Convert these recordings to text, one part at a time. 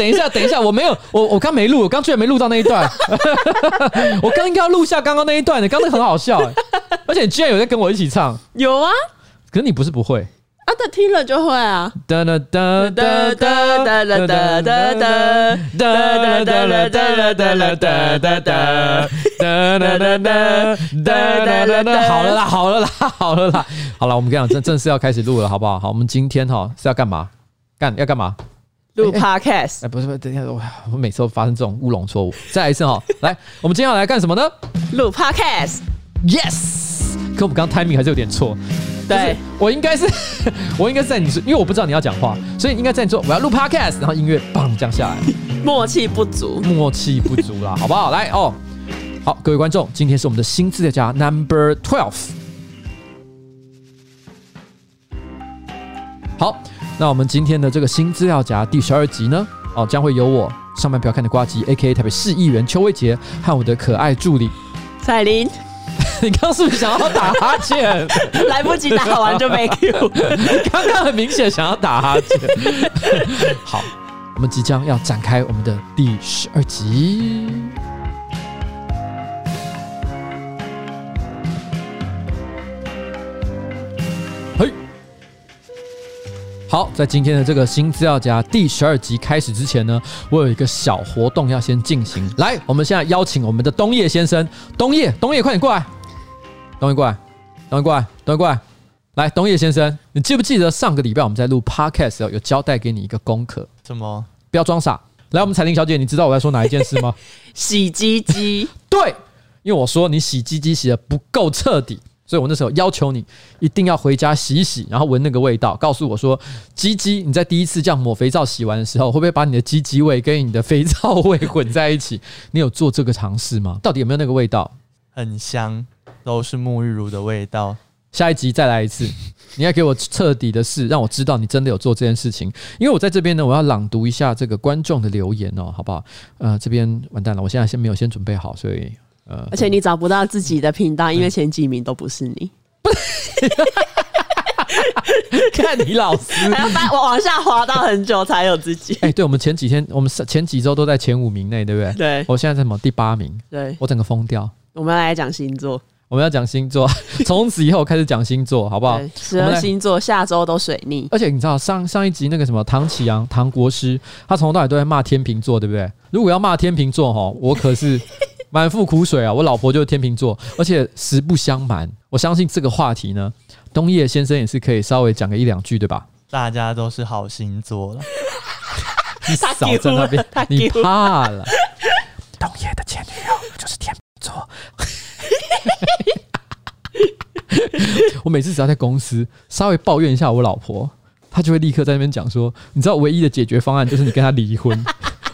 等一下，等一下，我没有，我我刚没录，我刚居然没录到那一段，我刚应该要录下刚刚那一段的，刚刚很好笑，而且你居然有在跟我一起唱，有啊，可是你不是不会。啊，他听了就会啊！哒哒哒哒哒哒哒哒哒哒哒哒哒哒哒哒哒哒哒好了啦，好了啦，好了啦，好了，我们跟你讲，正正式要开始录了，好不好？好，我们今天哈是要干嘛？干要干嘛？录 podcast？哎，不是不是，等一下，我我每次都发生这种乌龙错误，再来一次哈。来，我们今天要来干什么呢？录 podcast。Yes，可我们刚刚 timing 还是有点错。对，我应该是，我应该是在你，因为我不知道你要讲话，所以应该在你说我要录 podcast，然后音乐棒降下来，默契不足，默契不足啦，好不好？来哦，好，各位观众，今天是我们的新资料夹 Number Twelve。好，那我们今天的这个新资料夹第十二集呢，哦，将会由我上班不要看的瓜吉，A.K.A. 台北市议员邱威杰和我的可爱助理彩玲。你刚刚是不是想要打哈欠？来不及打完就没 Q。刚刚很明显想要打哈欠。好，我们即将要展开我们的第十二集。好，在今天的这个新资料夹第十二集开始之前呢，我有一个小活动要先进行。来，我们现在邀请我们的东叶先生，东叶，东叶，快点过来。东叶过来，东叶过来，东叶过来，来，东叶先生，你记不记得上个礼拜我们在录 podcast 的时候有交代给你一个功课？什么？不要装傻。来，我们彩玲小姐，你知道我在说哪一件事吗？洗鸡鸡。对，因为我说你洗鸡鸡洗的不够彻底，所以我那时候要求你一定要回家洗一洗，然后闻那个味道，告诉我说鸡鸡你在第一次这样抹肥皂洗完的时候，会不会把你的鸡鸡味跟你的肥皂味混在一起？你有做这个尝试吗？到底有没有那个味道？很香。都是沐浴乳的味道。下一集再来一次，你要给我彻底的试，让我知道你真的有做这件事情。因为我在这边呢，我要朗读一下这个观众的留言哦，好不好？呃，这边完蛋了，我现在先没有先准备好，所以呃，而且你找不到自己的频道，因为前几名都不是你。看你老师，还要把我往下滑到很久才有自己。哎，对，我们前几天，我们前几周都在前五名内，对不对？对，我现在在什么第八名？对，我整个疯掉。我们来讲星座。我们要讲星座，从此以后开始讲星座，好不好？十二星座下周都水逆，而且你知道上上一集那个什么唐启阳唐国师，他从头到尾都在骂天秤座，对不对？如果要骂天秤座哈，我可是满腹苦水啊！我老婆就是天秤座，而且实不相瞒，我相信这个话题呢，东叶先生也是可以稍微讲个一两句，对吧？大家都是好星座了，你少在那边，你怕了？东叶的前女友就是天秤座。我每次只要在公司稍微抱怨一下我老婆，她就会立刻在那边讲说：“你知道唯一的解决方案就是你跟她离婚，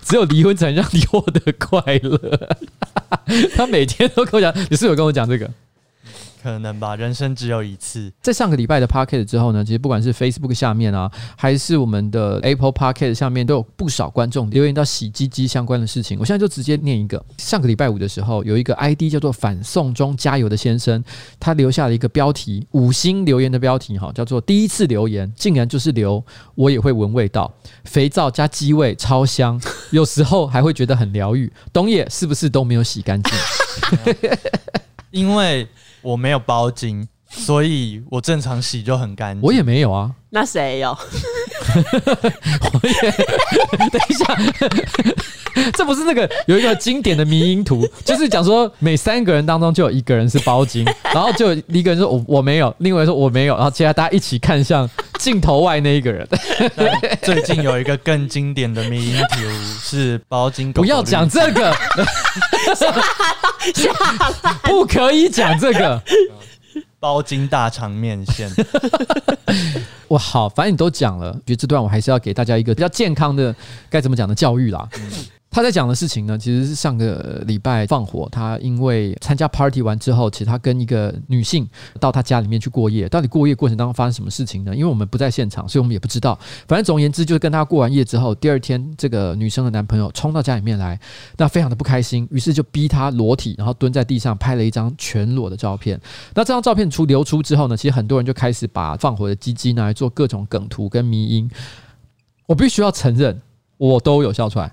只有离婚才能让你获得快乐。”他每天都跟我讲，你室友跟我讲这个？可能吧，人生只有一次。在上个礼拜的 Podcast 之后呢，其实不管是 Facebook 下面啊，还是我们的 Apple Podcast 下面，都有不少观众留言到洗鸡鸡相关的事情。我现在就直接念一个。上个礼拜五的时候，有一个 ID 叫做“反送中加油”的先生，他留下了一个标题，五星留言的标题哈，叫做“第一次留言”，竟然就是留我也会闻味道，肥皂加鸡味超香，有时候还会觉得很疗愈。东野是不是都没有洗干净？因为。我没有包金，所以我正常洗就很干净。我也没有啊，那谁有？我也 等一下，这不是那个有一个经典的迷因图，就是讲说每三个人当中就有一个人是包金，然后就一个人说我我没有，另外一个人说我没有，然后接下来大家一起看向镜头外那一个人。最近有一个更经典的迷因图是包巾，不要讲这个。不可以讲这个包金大肠面线。我，好，反正你都讲了，觉得这段我还是要给大家一个比较健康的该怎么讲的教育啦。他在讲的事情呢，其实是上个礼拜放火。他因为参加 party 完之后，其实他跟一个女性到他家里面去过夜。到底过夜过程当中发生什么事情呢？因为我们不在现场，所以我们也不知道。反正总而言之，就是跟他过完夜之后，第二天这个女生的男朋友冲到家里面来，那非常的不开心，于是就逼他裸体，然后蹲在地上拍了一张全裸的照片。那这张照片出流出之后呢，其实很多人就开始把放火的鸡鸡拿来做各种梗图跟迷因。我必须要承认。我都有笑出来。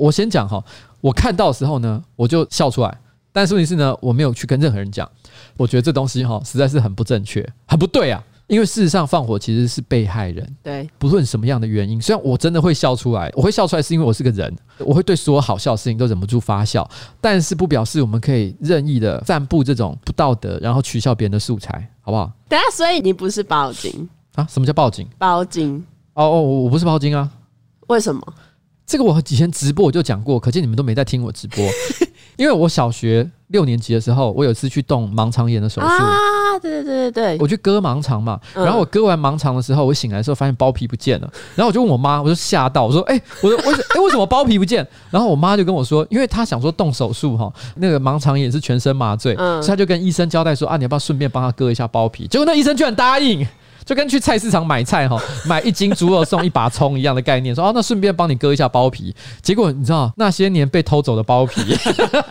我先讲哈，我看到的时候呢，我就笑出来。但是问题是呢，我没有去跟任何人讲。我觉得这东西哈，实在是很不正确，很不对啊。因为事实上，放火其实是被害人。对，不论什么样的原因，虽然我真的会笑出来，我会笑出来是因为我是个人，我会对所有好笑的事情都忍不住发笑。但是不表示我们可以任意的散布这种不道德，然后取笑别人的素材，好不好？等下，所以你不是报警啊？什么叫报警？报警？哦哦，我不是报警啊。为什么？这个我以前直播我就讲过，可见你们都没在听我直播。因为我小学六年级的时候，我有一次去动盲肠炎的手术啊，对对对对对，我去割盲肠嘛，然后我割完盲肠的时候，我醒来的时候发现包皮不见了，然后我就问我妈，我就吓到，我说，哎，我说，为什，哎，为什么包皮不见？然后我妈就跟我说，因为她想说动手术哈，那个盲肠炎是全身麻醉，所以她就跟医生交代说，啊，你要不要顺便帮她割一下包皮？结果那医生居然答应。就跟去菜市场买菜哈，买一斤猪肉送一把葱一样的概念，说哦，那顺便帮你割一下包皮。结果你知道那些年被偷走的包皮，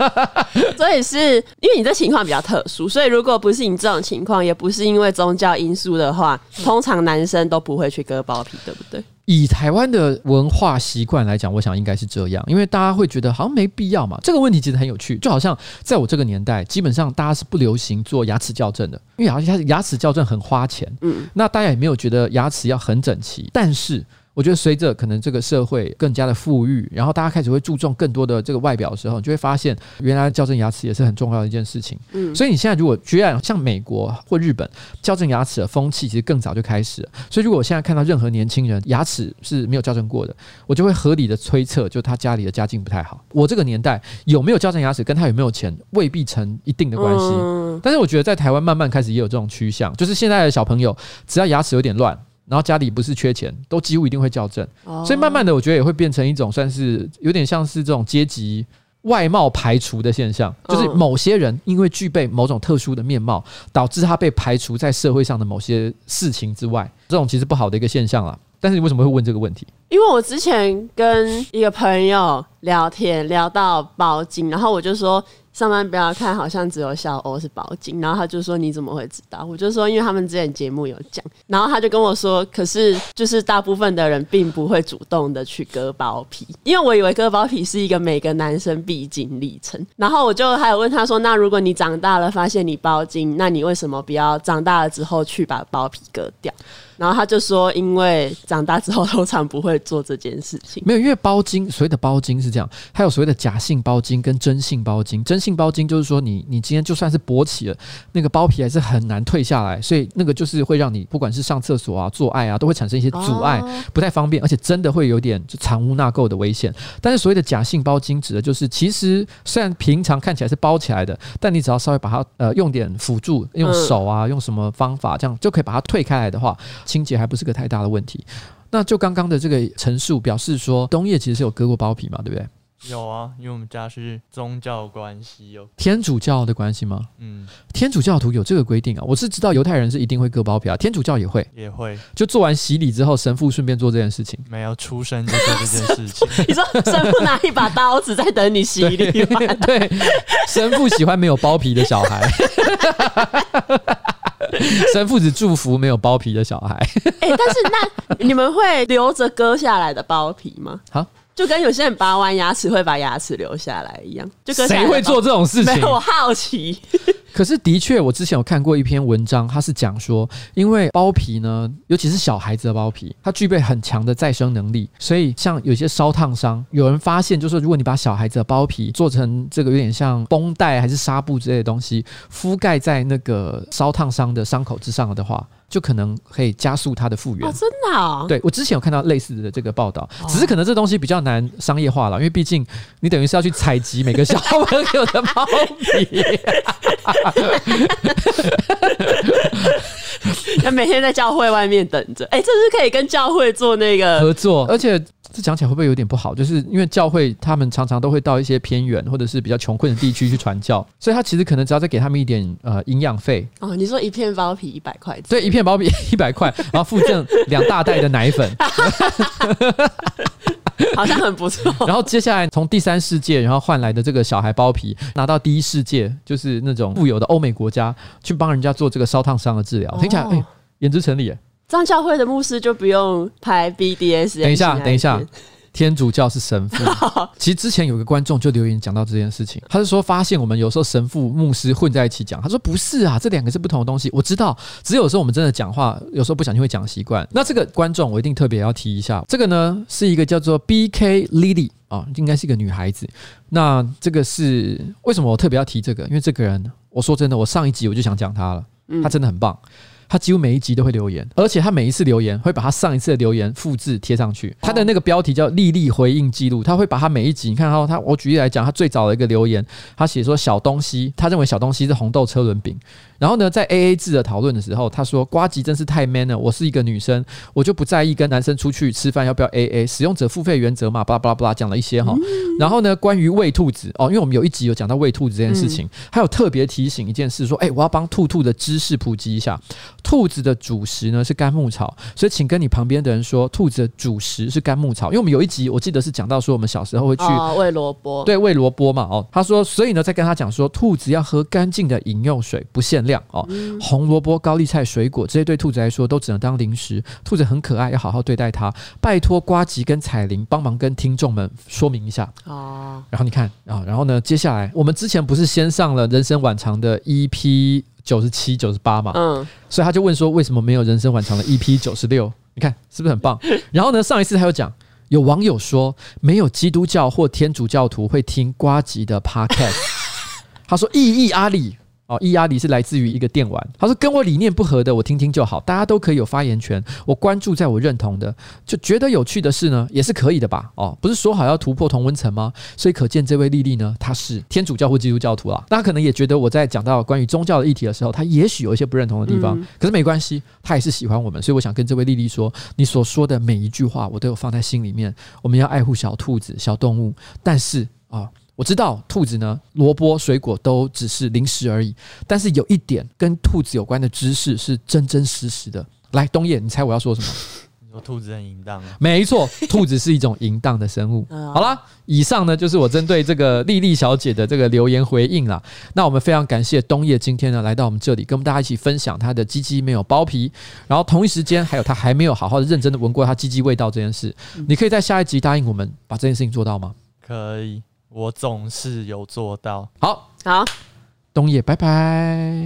所以是因为你这情况比较特殊，所以如果不是你这种情况，也不是因为宗教因素的话，通常男生都不会去割包皮，对不对？以台湾的文化习惯来讲，我想应该是这样，因为大家会觉得好像没必要嘛。这个问题其实很有趣，就好像在我这个年代，基本上大家是不流行做牙齿矫正的，因为好像牙齿矫正很花钱，嗯，那大家也没有觉得牙齿要很整齐，但是。我觉得随着可能这个社会更加的富裕，然后大家开始会注重更多的这个外表的时候，你就会发现原来矫正牙齿也是很重要的一件事情。嗯，所以你现在如果居然像美国或日本矫正牙齿的风气其实更早就开始了。所以如果我现在看到任何年轻人牙齿是没有矫正过的，我就会合理的推测，就他家里的家境不太好。我这个年代有没有矫正牙齿跟他有没有钱未必成一定的关系。但是我觉得在台湾慢慢开始也有这种趋向，就是现在的小朋友只要牙齿有点乱。然后家里不是缺钱，都几乎一定会校正，所以慢慢的，我觉得也会变成一种算是有点像是这种阶级外貌排除的现象，就是某些人因为具备某种特殊的面貌，导致他被排除在社会上的某些事情之外，这种其实不好的一个现象啦。但是你为什么会问这个问题？因为我之前跟一个朋友聊天，聊到包金，然后我就说。上班不要看，好像只有小欧是包茎，然后他就说，你怎么会知道？我就说因为他们之前节目有讲，然后他就跟我说，可是就是大部分的人并不会主动的去割包皮，因为我以为割包皮是一个每个男生必经历程。然后我就还有问他说，那如果你长大了发现你包茎，那你为什么不要长大了之后去把包皮割掉？然后他就说，因为长大之后通常不会做这件事情。没有，因为包茎，所谓的包茎是这样，还有所谓的假性包茎跟真性包茎。真性包茎就是说你，你你今天就算是勃起了，那个包皮还是很难退下来，所以那个就是会让你不管是上厕所啊、做爱啊，都会产生一些阻碍，不太方便，而且真的会有点就藏污纳垢的危险。但是所谓的假性包茎指的就是，其实虽然平常看起来是包起来的，但你只要稍微把它呃用点辅助，用手啊，用什么方法这样就可以把它退开来的话。清洁还不是个太大的问题，那就刚刚的这个陈述表示说，冬叶其实是有割过包皮嘛，对不对？有啊，因为我们家是宗教关系有天主教的关系吗？嗯，天主教徒有这个规定啊，我是知道犹太人是一定会割包皮啊，天主教也会，也会，就做完洗礼之后，神父顺便做这件事情，没有出生就做这件事情。你说神父拿一把刀子在等你洗礼吗？对，神父喜欢没有包皮的小孩。神父只祝福没有包皮的小孩。哎、欸，但是那你们会留着割下来的包皮吗？好。就跟有些人拔完牙齿会把牙齿留下来一样，就跟谁会做这种事情？没有，我好奇。可是的确，我之前有看过一篇文章，它是讲说，因为包皮呢，尤其是小孩子的包皮，它具备很强的再生能力，所以像有些烧烫伤，有人发现，就是说如果你把小孩子的包皮做成这个有点像绷带还是纱布之类的东西，覆盖在那个烧烫伤的伤口之上的话。就可能可以加速它的复原哦，真的哦？对，我之前有看到类似的这个报道，只是可能这东西比较难商业化了，因为毕竟你等于是要去采集每个小朋友的包皮，要每天在教会外面等着。哎，这是可以跟教会做那个合作，而且。这讲起来会不会有点不好？就是因为教会他们常常都会到一些偏远或者是比较穷困的地区去传教，所以他其实可能只要再给他们一点呃营养费哦。你说一片包皮一百块？对，一片包皮 一百块，然后附赠两大袋的奶粉，好像很不错。然后接下来从第三世界然后换来的这个小孩包皮拿到第一世界，就是那种富有的欧美国家去帮人家做这个烧烫伤的治疗，听起来哎，言之成理。张教会的牧师就不用拍 BDS。等一下，等一下，天主教是神父。其实之前有个观众就留言讲到这件事情，他是说发现我们有时候神父、牧师混在一起讲，他说不是啊，这两个是不同的东西。我知道，只有时候我们真的讲话，有时候不小心会讲习惯。那这个观众我一定特别要提一下，这个呢是一个叫做 B.K. Lily 啊，应该是一个女孩子。那这个是为什么我特别要提这个？因为这个人，我说真的，我上一集我就想讲她了，她真的很棒。他几乎每一集都会留言，而且他每一次留言会把他上一次的留言复制贴上去。他的那个标题叫“丽丽回应记录”，他会把他每一集，你看他，他我举例来讲，他最早的一个留言，他写说小东西，他认为小东西是红豆车轮饼。然后呢，在 A A 制的讨论的时候，他说瓜吉真是太 man 了。我是一个女生，我就不在意跟男生出去吃饭要不要 A A，使用者付费原则嘛，巴拉巴拉巴拉讲了一些哈。然后呢，关于喂兔子哦，因为我们有一集有讲到喂兔子这件事情，还有特别提醒一件事，说哎，我要帮兔兔的知识普及一下。兔子的主食呢是干牧草，所以请跟你旁边的人说，兔子的主食是干牧草。因为我们有一集我记得是讲到说，我们小时候会去喂萝卜，对，喂萝卜嘛哦。他说，所以呢，再跟他讲说，兔子要喝干净的饮用水，不限量哦。红萝卜、高丽菜、水果这些对兔子来说都只能当零食。兔子很可爱，要好好对待它。拜托瓜吉跟彩铃帮忙跟听众们说明一下哦。然后你看啊，然后呢，接下来我们之前不是先上了人生晚长的 EP 九十七、九十八嘛？嗯，所以他就问说，为什么没有人生晚长的 EP 九十六？你看是不是很棒？然后呢，上一次他又讲，有网友说没有基督教或天主教徒会听瓜吉的 Podcast。他说：“意义阿里。”哦，伊阿里是来自于一个电玩。他说跟我理念不合的，我听听就好，大家都可以有发言权。我关注在我认同的，就觉得有趣的事呢，也是可以的吧？哦，不是说好要突破同温层吗？所以可见这位丽丽呢，她是天主教或基督教徒啊。大家可能也觉得我在讲到关于宗教的议题的时候，她也许有一些不认同的地方，可是没关系，她也是喜欢我们。所以我想跟这位丽丽说，你所说的每一句话，我都有放在心里面。我们要爱护小兔子、小动物，但是啊。哦我知道兔子呢，萝卜、水果都只是零食而已。但是有一点跟兔子有关的知识是真真实实的。来，东野，你猜我要说什么？你说兔子很淫荡啊？没错，兔子是一种淫荡的生物。好啦，以上呢就是我针对这个丽丽小姐的这个留言回应啦。那我们非常感谢东叶今天呢来到我们这里，跟我们大家一起分享他的鸡鸡没有包皮，然后同一时间还有他还没有好好的认真的闻过他鸡鸡味道这件事。你可以在下一集答应我们把这件事情做到吗？可以。我总是有做到。好，好，东野，拜拜。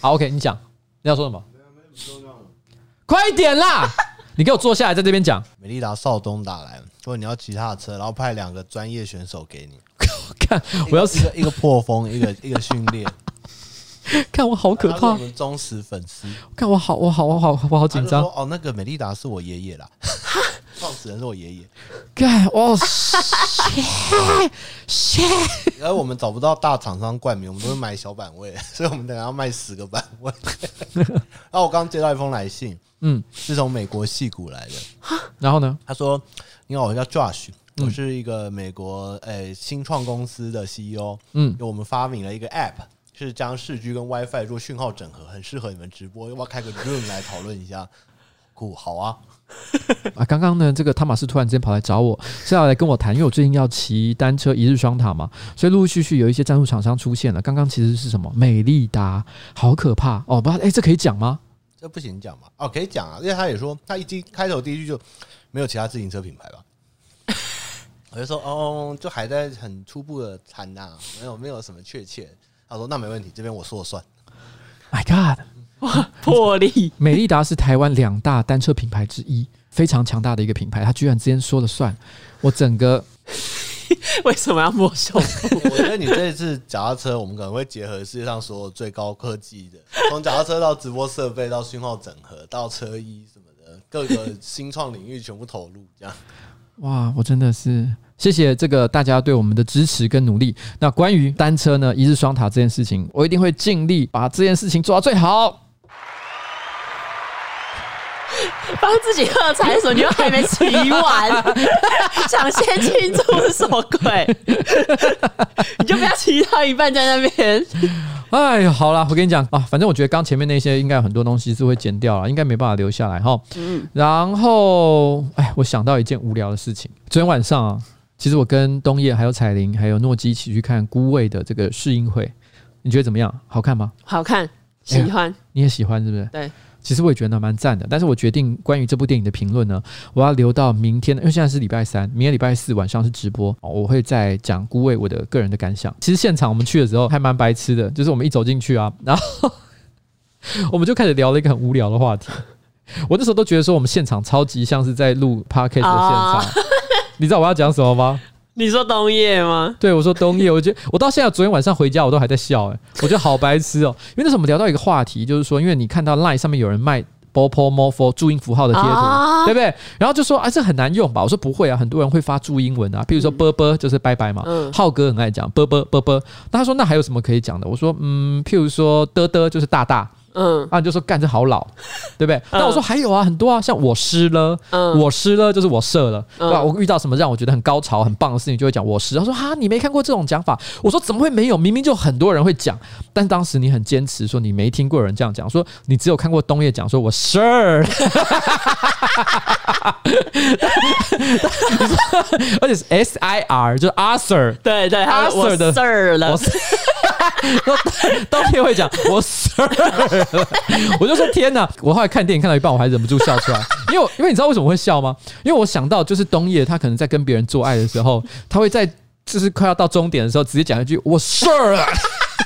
好，OK，你讲，你要说什么？快一点啦！你给我坐下来，在这边讲。美利达少东打来，说你要骑他的车，然后派两个专业选手给你。看，我要是一个破风，一个一个训练。看我好可怕！我们忠实粉丝。看我好，我好，我好，我好紧张。哦，那个美利达是我爷爷啦。创始人是我爷爷，干哦，shit shit，然后我们找不到大厂商冠名，我们都是买小版位，所以我们等下要卖十个版位。然后我刚接到一封来信，嗯，是从美国戏谷来的。然后呢，他说：“你好，我叫 Josh，我是一个美国诶新创公司的 CEO，嗯，我们发明了一个 App，是将四 G 跟 WiFi 做讯号整合，很适合你们直播，要不要开个 Room 来讨论一下？酷，好啊。” 啊，刚刚呢，这个汤马斯突然之间跑来找我，是要来跟我谈，因为我最近要骑单车一日双塔嘛，所以陆陆续续有一些赞助厂商出现了。刚刚其实是什么？美利达，好可怕哦！不，哎，这可以讲吗？这不行讲嘛？哦，可以讲啊，因为他也说他一进开头第一句就没有其他自行车品牌吧？我就说哦，就还在很初步的谈呐，没有没有什么确切。他说那没问题，这边我说了算。My God！哇，魄力！美利达是台湾两大单车品牌之一，非常强大的一个品牌。他居然之间说了算，我整个 为什么要摸胸？我觉得你这一次脚踏车，我们可能会结合世界上所有最高科技的，从脚踏车到直播设备，到讯号整合，到车衣什么的，各个新创领域全部投入，这样。哇，我真的是谢谢这个大家对我们的支持跟努力。那关于单车呢，一日双塔这件事情，我一定会尽力把这件事情做到最好。帮自己喝彩的时候，你又还没骑完，想先庆祝是什么鬼？你就不要骑到一半在那边。哎呀，好了，我跟你讲啊，反正我觉得刚前面那些应该有很多东西是会剪掉了，应该没办法留下来哈。嗯。然后，哎，我想到一件无聊的事情。昨天晚上啊，其实我跟东叶还有彩玲还有诺基一起去看孤味的这个试映会，你觉得怎么样？好看吗？好看，喜欢。你也喜欢是不是？对。其实我也觉得蛮赞的。但是我决定关于这部电影的评论呢，我要留到明天，因为现在是礼拜三，明天礼拜四晚上是直播，我会再讲孤味我的个人的感想。其实现场我们去的时候还蛮白痴的，就是我们一走进去啊，然后我们就开始聊了一个很无聊的话题。我那时候都觉得说我们现场超级像是在录 podcast 的现场。Oh. 你知道我要讲什么吗？你说冬夜吗？对，我说冬夜。我觉得 我到现在昨天晚上回家我都还在笑哎、欸，我觉得好白痴哦、喔。因为那时候我们聊到一个话题，就是说，因为你看到 line 上面有人卖 bopomofo 注音符号的贴图，oh. 对不对？然后就说啊，这很难用吧？我说不会啊，很多人会发注英文啊，譬如说啵啵就是拜拜嘛。嗯。浩哥很爱讲啵啵啵啵。那他说那还有什么可以讲的？我说嗯，譬如说的的就是大大。嗯，啊，你就说干这好老，对不对？那、嗯、我说还有啊，很多啊，像我湿了，嗯，我湿了就是我射了，对吧？我遇到什么让我觉得很高潮、很棒的事情，就会讲我湿。他说哈，你没看过这种讲法？我说怎么会没有？明明就很多人会讲，但是当时你很坚持说你没听过有人这样讲，说你只有看过冬夜讲说我湿，而且是 S I R，就是阿 Sir，对对，Arthur 的 Sir 了。冬夜会讲我湿。我就说天哪！我后来看电影看到一半，我还忍不住笑出来，因为因为你知道为什么会笑吗？因为我想到就是冬夜，他可能在跟别人做爱的时候，他会在就是快要到终点的时候，直接讲一句“我 sure 了”，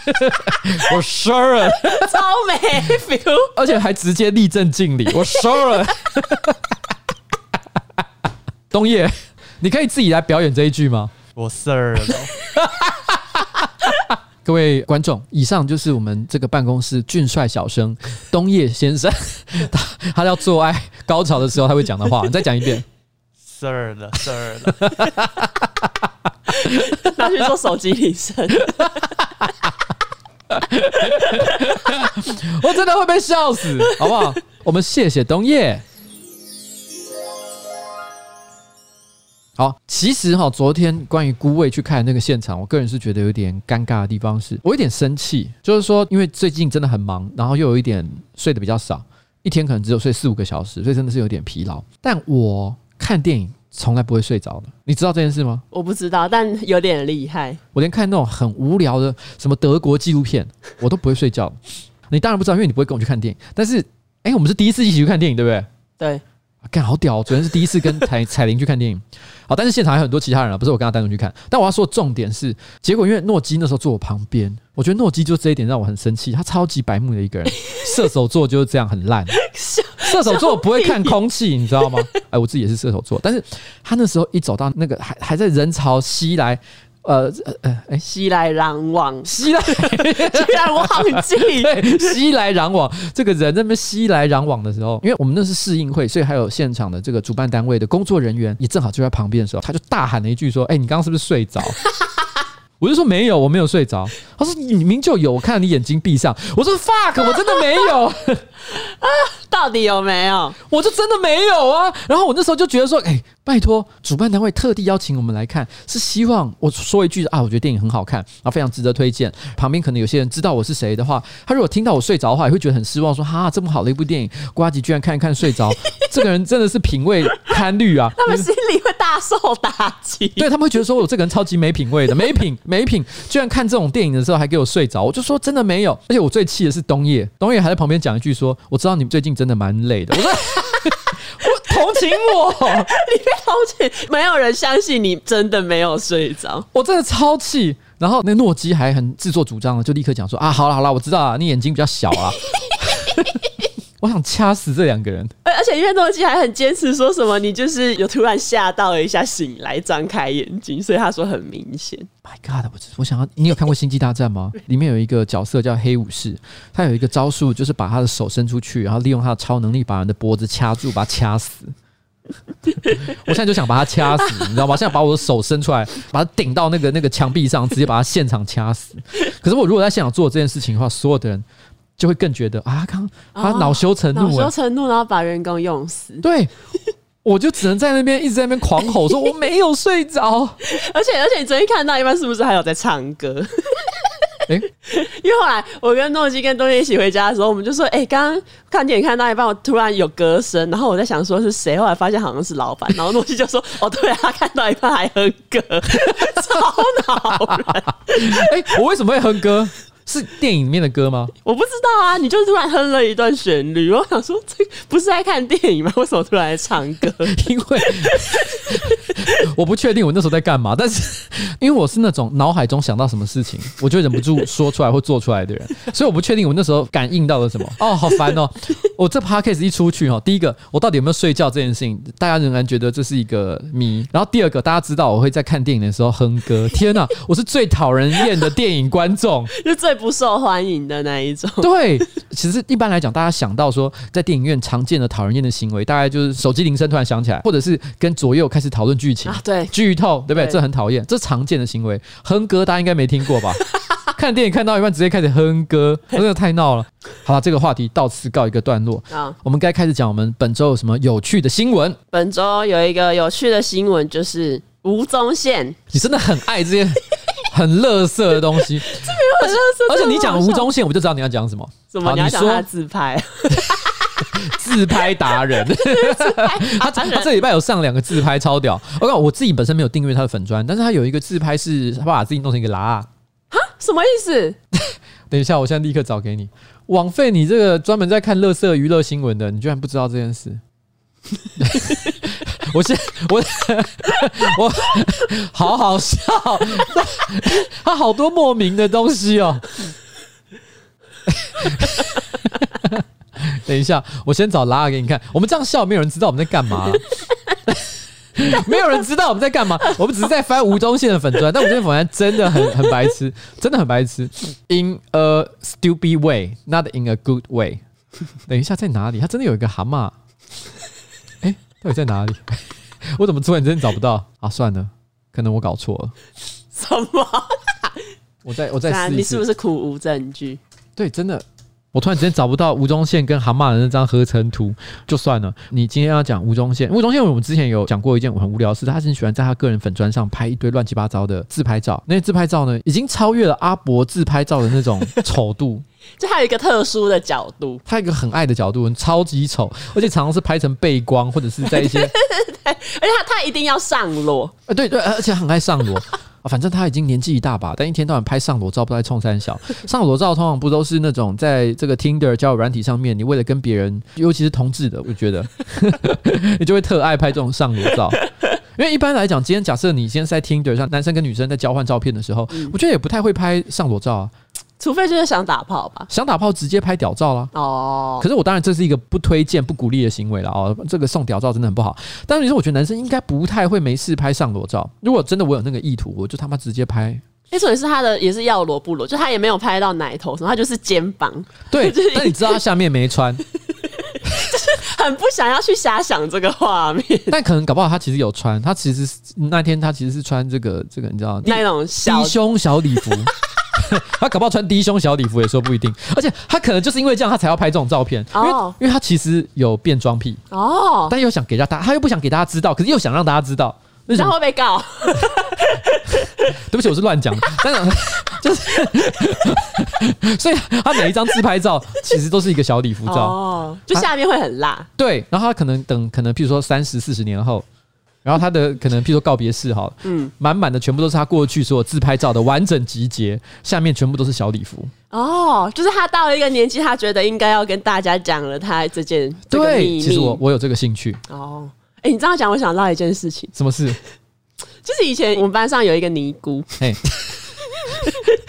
我 sure 了，超没 feel，而且还直接立正敬礼，我 sure 了。冬夜，你可以自己来表演这一句吗？我 sure 了。各位观众，以上就是我们这个办公室俊帅小生 冬叶先生，他他要做爱高潮的时候他会讲的话，你再讲一遍。Sir 了，Sir 了，拿去做手机铃声，我真的会被笑死，好不好？我们谢谢冬夜。好，其实哈，昨天关于孤位去看那个现场，我个人是觉得有点尴尬的地方是，我有点生气，就是说，因为最近真的很忙，然后又有一点睡得比较少，一天可能只有睡四五个小时，所以真的是有点疲劳。但我看电影从来不会睡着的，你知道这件事吗？我不知道，但有点厉害。我连看那种很无聊的什么德国纪录片，我都不会睡觉。你当然不知道，因为你不会跟我去看电影。但是，哎、欸，我们是第一次一起去看电影，对不对？对。干好屌！昨天是第一次跟彩 彩玲去看电影，好，但是现场还有很多其他人啊，不是我跟他单独去看。但我要说的重点是，结果因为诺基那时候坐我旁边，我觉得诺基就这一点让我很生气。他超级白目的一个人，射手座就是这样很烂。射手座不会看空气，你知道吗？哎，我自己也是射手座，但是他那时候一走到那个还还在人潮袭来。呃呃呃，熙来攘往，熙来 居然忘记，对，熙来攘往，这个人在那边熙来攘往的时候，因为我们那是试映会，所以还有现场的这个主办单位的工作人员也正好就在旁边的时候，他就大喊了一句说：“哎、欸，你刚刚是不是睡着？” 我就说没有，我没有睡着。他说你明明就有，我看到你眼睛闭上。我说 fuck，我真的没有。啊，到底有没有？我就真的没有啊。然后我那时候就觉得说，哎、欸，拜托，主办单位特地邀请我们来看，是希望我说一句啊，我觉得电影很好看，啊非常值得推荐。旁边可能有些人知道我是谁的话，他如果听到我睡着的话，也会觉得很失望，说哈，这么好的一部电影，瓜吉居然看一看睡着，这个人真的是品味堪虑啊。他们心里会大受打击，对他们会觉得说我这个人超级没品味的，没品。没品，居然看这种电影的时候还给我睡着，我就说真的没有。而且我最气的是冬夜，冬夜还在旁边讲一句说：“我知道你们最近真的蛮累的。”我说：“ 我同情我，你别同情，没有人相信你真的没有睡着。”我真的超气。然后那诺基还很自作主张的，就立刻讲说：“啊，好了好了，我知道了，你眼睛比较小啊。”我想掐死这两个人，而而且因为诺基还很坚持说什么，你就是有突然吓到了一下，醒来张开眼睛，所以他说很明显。My God，我我想要，你有看过《星际大战》吗？里面有一个角色叫黑武士，他有一个招数，就是把他的手伸出去，然后利用他的超能力把人的脖子掐住，把他掐死。我现在就想把他掐死，你知道吗？现在把我的手伸出来，把他顶到那个那个墙壁上，直接把他现场掐死。可是我如果在现场做这件事情的话，所有的人。就会更觉得啊，刚他恼羞成怒，恼羞成怒，然后把员工用死。对，我就只能在那边一直在那边狂吼，说 我没有睡着。而且而且，你昨天看到一半，是不是还有在唱歌？哎、欸，因为后来我跟诺基跟冬夜一起回家的时候，我们就说，哎、欸，刚刚看电影看到一半，我突然有歌声，然后我在想说是谁，后来发现好像是老板，然后诺基就说，哦，对啊，他看到一半还哼歌，超恼人。哎、欸，我为什么会哼歌？是电影里面的歌吗？我不知道啊，你就突然哼了一段旋律，我 想说这不是在看电影吗？为什么突然在唱歌？因为 我不确定我那时候在干嘛，但是因为我是那种脑海中想到什么事情，我就忍不住说出来或做出来的人，所以我不确定我那时候感应到了什么。哦，好烦哦！我这 podcast 一出去哦，第一个我到底有没有睡觉这件事情，大家仍然觉得这是一个谜。然后第二个，大家知道我会在看电影的时候哼歌，天哪，我是最讨人厌的电影观众，就最不受欢迎的那一种。对，其实一般来讲，大家想到说在电影院常见的讨人厌的行为，大概就是手机铃声突然响起来，或者是跟左右开始讨论剧情，啊、对，剧透，对不对？对这很讨厌，这常见的行为。哼歌，大家应该没听过吧？看电影看到一半直接开始哼歌，真的太闹了。好了，这个话题到此告一个段落。啊，我们该开始讲我们本周有什么有趣的新闻。本周有一个有趣的新闻，就是吴宗宪。你真的很爱这些很乐色的东西，这没有很乐色。而且你讲吴宗宪，我就知道你要讲什么。什么？你要讲他自拍？自拍达人，他他这礼拜有上两个自拍，超屌。我讲我自己本身没有订阅他的粉专，但是他有一个自拍是他把自己弄成一个拉啊？什么意思？等一下，我现在立刻找给你。枉费你这个专门在看乐色娱乐新闻的，你居然不知道这件事。我现我 我好好笑，他好多莫名的东西哦。等一下，我先找拉给你看。我们这样笑，没有人知道我们在干嘛。没有人知道我们在干嘛。我们只是在翻吴宗宪的粉砖，但吴宗宪粉砖真的很很白痴，真的很白痴。In a stupid way, not in a good way。等一下，在哪里？他真的有一个蛤蟆。到底在哪里？我怎么突然间找不到？啊，算了，可能我搞错了。什么？我再我再试。你是不是苦无证据？对，真的。我突然之间找不到吴宗宪跟蛤蟆的那张合成图，就算了。你今天要讲吴宗宪，吴宗宪我们之前有讲过一件很无聊的事，他是很喜欢在他个人粉砖上拍一堆乱七八糟的自拍照，那些自拍照呢，已经超越了阿伯自拍照的那种丑度，就他有一个特殊的角度，他有一个很爱的角度，超级丑，而且常常是拍成背光或者是在一些，而且他他一定要上裸，呃对对，而且很爱上裸。反正他已经年纪一大把，但一天到晚拍上裸照，不知道在冲三小。上裸照通常不都是那种在这个 Tinder 交友软体上面，你为了跟别人，尤其是同志的，我觉得你就会特爱拍这种上裸照。因为一般来讲，今天假设你今天在 Tinder 上，男生跟女生在交换照片的时候，我觉得也不太会拍上裸照啊。除非就是想打炮吧，想打炮直接拍屌照啦。哦，可是我当然这是一个不推荐、不鼓励的行为了哦。这个送屌照真的很不好。但是你说，我觉得男生应该不太会没事拍上裸照。如果真的我有那个意图，我就他妈直接拍。那重点是他的也是要裸不裸，就他也没有拍到奶头什么，他就是肩膀。对，但你知道他下面没穿，就 是很不想要去瞎想这个画面。但可能搞不好他其实有穿，他其实那天他其实是穿这个这个你知道那种低胸小礼服。他搞不好穿低胸小礼服也说不一定，而且他可能就是因为这样，他才要拍这种照片，因为因为他其实有变装癖。哦，但又想给大家，他又不想给大家知道，可是又想让大家知道，那会被告？对不起，我是乱讲，但是 就是，所以他每一张自拍照其实都是一个小礼服照。哦，就下面会很辣，对，然后他可能等可能譬如说三十四十年后。然后他的可能，譬如说告别式哈，嗯，满满的全部都是他过去所有自拍照的完整集结，下面全部都是小礼服。哦，就是他到了一个年纪，他觉得应该要跟大家讲了他这件。对，其实我我有这个兴趣。哦，哎，你这样讲，我想到一件事情。什么事？就是以前我们班上有一个尼姑。嘿，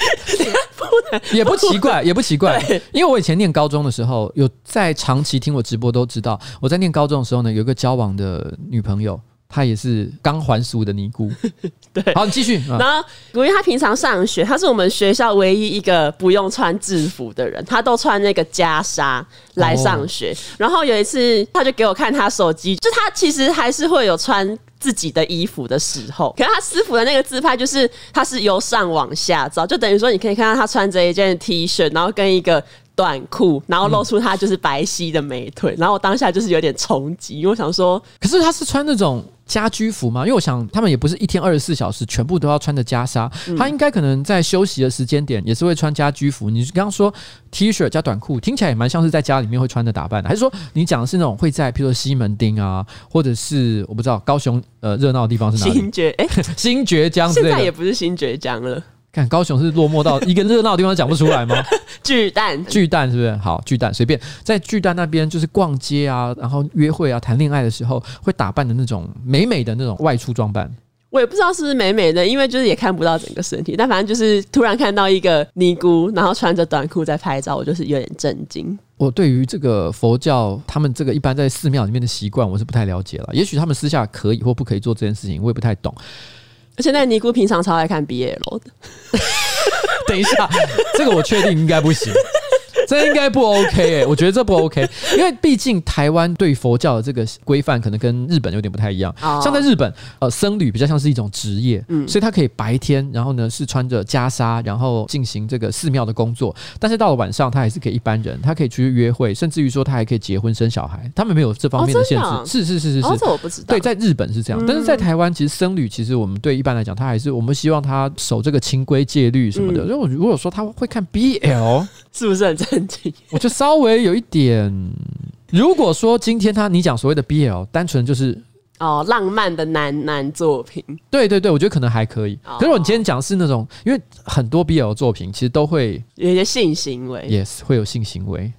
也不奇怪，也不奇怪，因为我以前念高中的时候，有在长期听我直播都知道，我在念高中的时候呢，有一个交往的女朋友。他也是刚还俗的尼姑，对，好，你继续。然后，因为他平常上学，他是我们学校唯一一个不用穿制服的人，他都穿那个袈裟来上学。哦、然后有一次，他就给我看他手机，就他其实还是会有穿自己的衣服的时候。可是他师傅的那个自拍，就是他是由上往下照，就等于说你可以看到他穿着一件 T 恤，然后跟一个。短裤，然后露出他就是白皙的美腿，嗯、然后我当下就是有点冲击，因为我想说，可是他是穿那种家居服吗？因为我想他们也不是一天二十四小时全部都要穿着袈裟，嗯、他应该可能在休息的时间点也是会穿家居服。你刚刚说 T 恤加短裤，听起来也蛮像是在家里面会穿的打扮的，还是说你讲的是那种会在，譬如说西门町啊，或者是我不知道高雄呃热闹的地方是哪里？新觉哎，新觉江，现在也不是新觉江了。看高雄是落寞到 一个热闹的地方讲不出来吗？巨蛋，巨蛋是不是？好，巨蛋随便在巨蛋那边就是逛街啊，然后约会啊，谈恋爱的时候会打扮的那种美美的那种外出装扮。我也不知道是不是美美的，因为就是也看不到整个身体，但反正就是突然看到一个尼姑，然后穿着短裤在拍照，我就是有点震惊。我对于这个佛教他们这个一般在寺庙里面的习惯，我是不太了解了。也许他们私下可以或不可以做这件事情，我也不太懂。而且那尼姑平常超爱看 BL 的。等一下，这个我确定应该不行。这应该不 OK 哎、欸，我觉得这不 OK，因为毕竟台湾对佛教的这个规范可能跟日本有点不太一样。像在日本，呃，僧侣比较像是一种职业，嗯，所以他可以白天，然后呢是穿着袈裟，然后进行这个寺庙的工作。但是到了晚上，他还是可以一般人，他可以出去约会，甚至于说他还可以结婚生小孩。他们没有这方面的限制。是是是是是，这我不知道。对，在日本是这样，但是在台湾，其实僧侣其实我们对一般来讲，他还是我们希望他守这个清规戒律什么的。如果如果说他会看 BL，是不是很我就稍微有一点，如果说今天他你讲所谓的 BL，单纯就是哦浪漫的男男作品，对对对，我觉得可能还可以。可是我今天讲的是那种，因为很多 BL 作品其实都会有一些性行为，yes，会有性行为。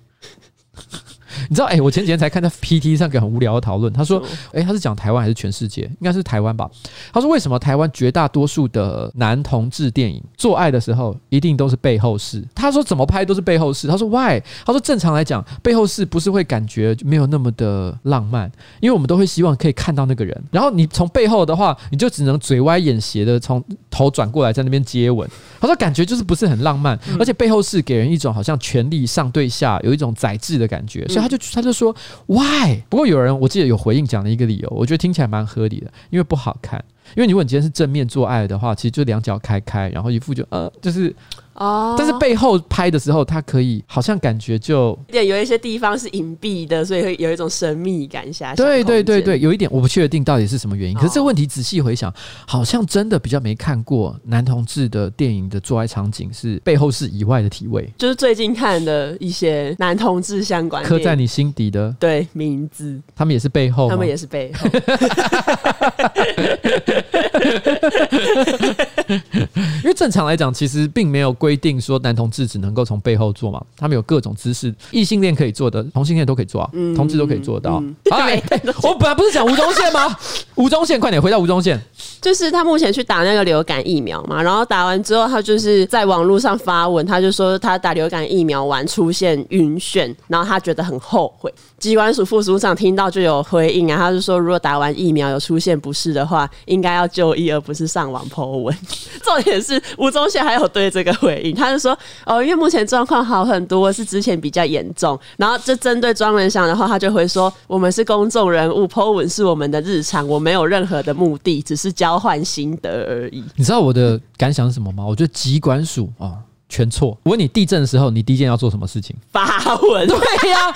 你知道，哎、欸，我前几天才看在 PT 上一个很无聊的讨论，他说，哎、欸，他是讲台湾还是全世界？应该是台湾吧。他说，为什么台湾绝大多数的男同志电影做爱的时候一定都是背后式？他说怎么拍都是背后式。他说 why？他说正常来讲，背后式不是会感觉没有那么的浪漫，因为我们都会希望可以看到那个人。然后你从背后的话，你就只能嘴歪眼斜的从头转过来在那边接吻。他说感觉就是不是很浪漫，而且背后式给人一种好像权力上对下，有一种宰制的感觉，所以。他就他就说 why？不过有人我记得有回应讲了一个理由，我觉得听起来蛮合理的，因为不好看。因为如果你今天是正面做爱的话，其实就两脚开开，然后一副就呃就是。哦，但是背后拍的时候，它可以好像感觉就对有一些地方是隐蔽的，所以会有一种神秘感下。对对对对，有一点我不确定到底是什么原因。可是这个问题仔细回想，好像真的比较没看过男同志的电影的做爱场景是背后是以外的体位。就是最近看的一些男同志相关刻在你心底的对名字，他们也是背后，他们也是背后。因为正常来讲，其实并没有规定说男同志只能够从背后做嘛，他们有各种姿势，异性恋可以做的，同性恋都可以做啊，嗯、同志都可以做得到。哎，我本来不是讲吴宗宪吗？吴宗宪，快点回到吴宗宪。就是他目前去打那个流感疫苗嘛，然后打完之后，他就是在网络上发文，他就说他打流感疫苗完出现晕眩，然后他觉得很后悔。疾管署副署长听到就有回应啊，他就说如果打完疫苗有出现不适的话，应该要就医而不是上网 po 文。重点是吴宗宪还有对这个回应，他就说哦，因为目前状况好很多，是之前比较严重。然后就针对庄文祥的话，他就会说我们是公众人物，po 文是我们的日常，我没有任何的目的，只是交换心得而已。你知道我的感想是什么吗？我觉得疾管署啊。全错！我问你，地震的时候，你第一件要做什么事情？发文。对呀、啊，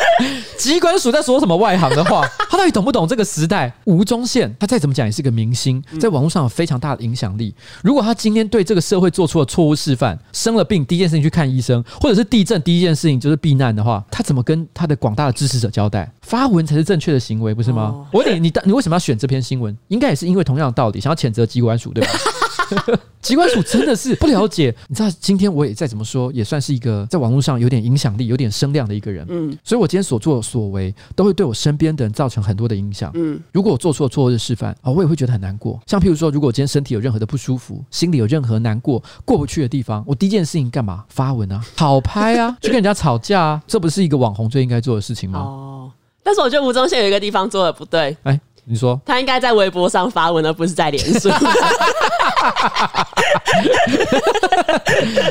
疾管署在说什么外行的话？他到底懂不懂这个时代？吴宗宪他再怎么讲也是个明星，在网络上有非常大的影响力。如果他今天对这个社会做出了错误示范，生了病第一件事情去看医生，或者是地震第一件事情就是避难的话，他怎么跟他的广大的支持者交代？发文才是正确的行为，不是吗？哦、我问你，你你为什么要选这篇新闻？应该也是因为同样的道理，想要谴责机关署，对吧？疾管署真的是不了解，你知道，今天我也再怎么说，也算是一个在网络上有点影响力、有点声量的一个人。嗯，所以我今天所作所为，都会对我身边的人造成很多的影响。嗯，如果我做错了错误的示范啊，我也会觉得很难过。像譬如说，如果我今天身体有任何的不舒服，心里有任何难过、过不去的地方，我第一件事情干嘛？发文啊，讨拍啊，去跟人家吵架啊，这不是一个网红最应该做的事情吗？哦，但是我觉得吴宗宪有一个地方做的不对。哎。你说他应该在微博上发文，而不是在脸书。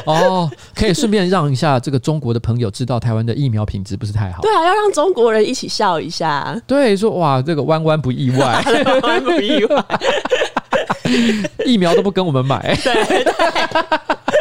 哦，可以顺便让一下这个中国的朋友知道，台湾的疫苗品质不是太好。对啊，要让中国人一起笑一下。对，说哇，这个弯弯不意外，弯弯不意外，疫苗都不跟我们买。对。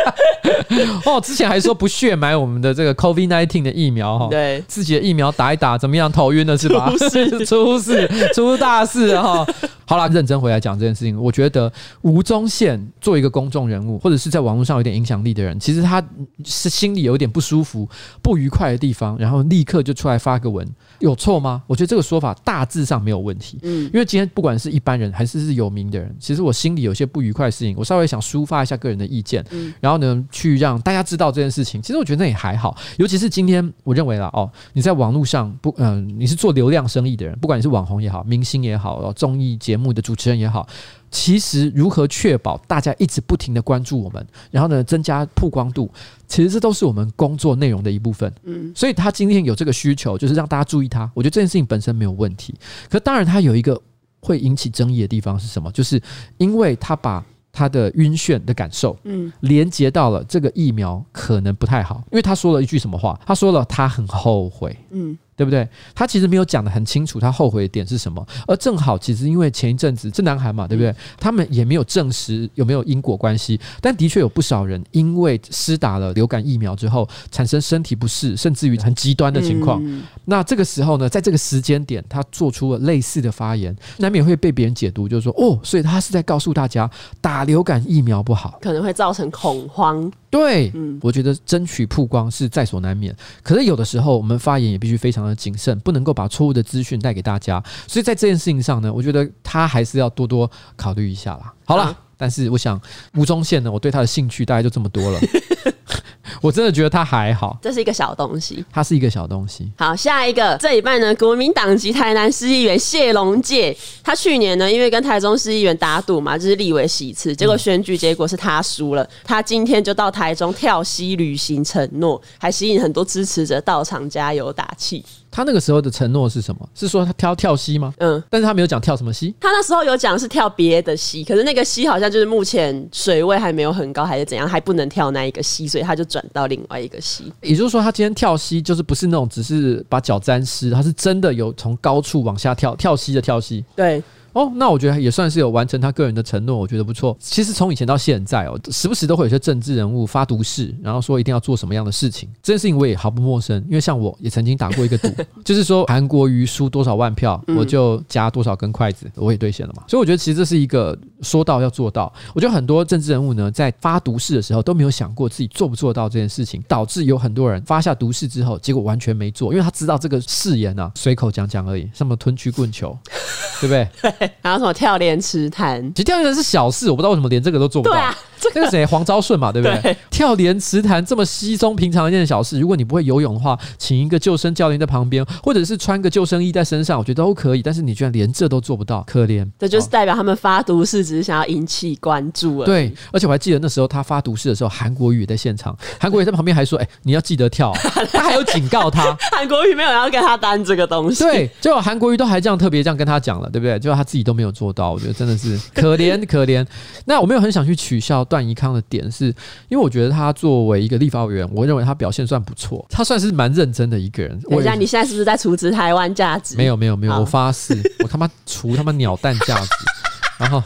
哦，之前还说不屑买我们的这个 COVID nineteen 的疫苗哈，对，自己的疫苗打一打怎么样？头晕了是吧？出事，出事，出大事哈！好了，认真回来讲这件事情，我觉得吴宗宪作为一个公众人物，或者是在网络上有点影响力的人，其实他是心里有一点不舒服、不愉快的地方，然后立刻就出来发个文，有错吗？我觉得这个说法大致上没有问题。嗯，因为今天不管是一般人还是是有名的人，其实我心里有些不愉快的事情，我稍微想抒发一下个人的意见，然后呢，去让大家知道这件事情。其实我觉得那也还好，尤其是今天我认为啦，哦，你在网络上不，嗯、呃，你是做流量生意的人，不管你是网红也好，明星也好，综艺节目的主持人也好，其实如何确保大家一直不停的关注我们，然后呢，增加曝光度，其实这都是我们工作内容的一部分。嗯，所以他今天有这个需求，就是让大家注意他。我觉得这件事情本身没有问题，可当然他有一个会引起争议的地方是什么？就是因为他把他的晕眩的感受，嗯，连接到了这个疫苗可能不太好，因为他说了一句什么话？他说了他很后悔，嗯。对不对？他其实没有讲得很清楚，他后悔的点是什么？而正好，其实因为前一阵子这男孩嘛，对不对？他们也没有证实有没有因果关系，但的确有不少人因为施打了流感疫苗之后，产生身体不适，甚至于很极端的情况。那这个时候呢，在这个时间点，他做出了类似的发言，难免会被别人解读，就是说，哦，所以他是在告诉大家打流感疫苗不好，可能会造成恐慌。对，嗯，我觉得争取曝光是在所难免，可是有的时候我们发言也必须非常的谨慎，不能够把错误的资讯带给大家。所以在这件事情上呢，我觉得他还是要多多考虑一下啦。好了，啊、但是我想吴宗宪呢，我对他的兴趣大概就这么多了。我真的觉得他还好，这是一个小东西，它是一个小东西。好，下一个这一半呢，国民党籍台南市议员谢龙介，他去年呢，因为跟台中市议员打赌嘛，就是立委席次，结果选举结果是他输了。他今天就到台中跳溪履行承诺，还吸引很多支持者到场加油打气。他那个时候的承诺是什么？是说他跳跳溪吗？嗯，但是他没有讲跳什么溪。他那时候有讲是跳别的溪，可是那个溪好像就是目前水位还没有很高，还是怎样，还不能跳那一个溪，所以他就转到另外一个溪。也就是说，他今天跳溪就是不是那种只是把脚沾湿，他是真的有从高处往下跳跳溪的跳溪。对。哦，那我觉得也算是有完成他个人的承诺，我觉得不错。其实从以前到现在哦，时不时都会有些政治人物发毒誓，然后说一定要做什么样的事情。这件事情我也毫不陌生，因为像我也曾经打过一个赌，就是说韩国瑜输多少万票，我就加多少根筷子，我也兑现了嘛。所以我觉得其实这是一个说到要做到。我觉得很多政治人物呢，在发毒誓的时候都没有想过自己做不做到这件事情，导致有很多人发下毒誓之后，结果完全没做，因为他知道这个誓言啊，随口讲讲而已，什么吞曲棍球，对不对？对，然后什么跳。莲池潭，其实跳莲池是小事，我不知道为什么连这个都做不到。对啊，这个谁？黄昭顺嘛，对不对？对跳莲池潭这么稀松平常的一件小事，如果你不会游泳的话，请一个救生教练在旁边，或者是穿个救生衣在身上，我觉得都可以。但是你居然连这都做不到，可怜。这就是代表他们发毒誓只是想要引起关注。对，而且我还记得那时候他发毒誓的时候，韩国瑜也在现场，韩国瑜在旁边还说：“哎、欸，你要记得跳。” 他还有警告他，韩国瑜没有要跟他担这个东西。对，结果韩国瑜都还这样特别这样跟他讲了，对不对？结果他自己都没有做到，我觉得真的是。可怜可怜，那我没有很想去取笑段宜康的点是，是因为我觉得他作为一个立法委员，我认为他表现算不错，他算是蛮认真的一个人。等一下，你现在是不是在处置台湾价值？没有没有没有，我发誓，我他妈除他妈鸟蛋价值。然后，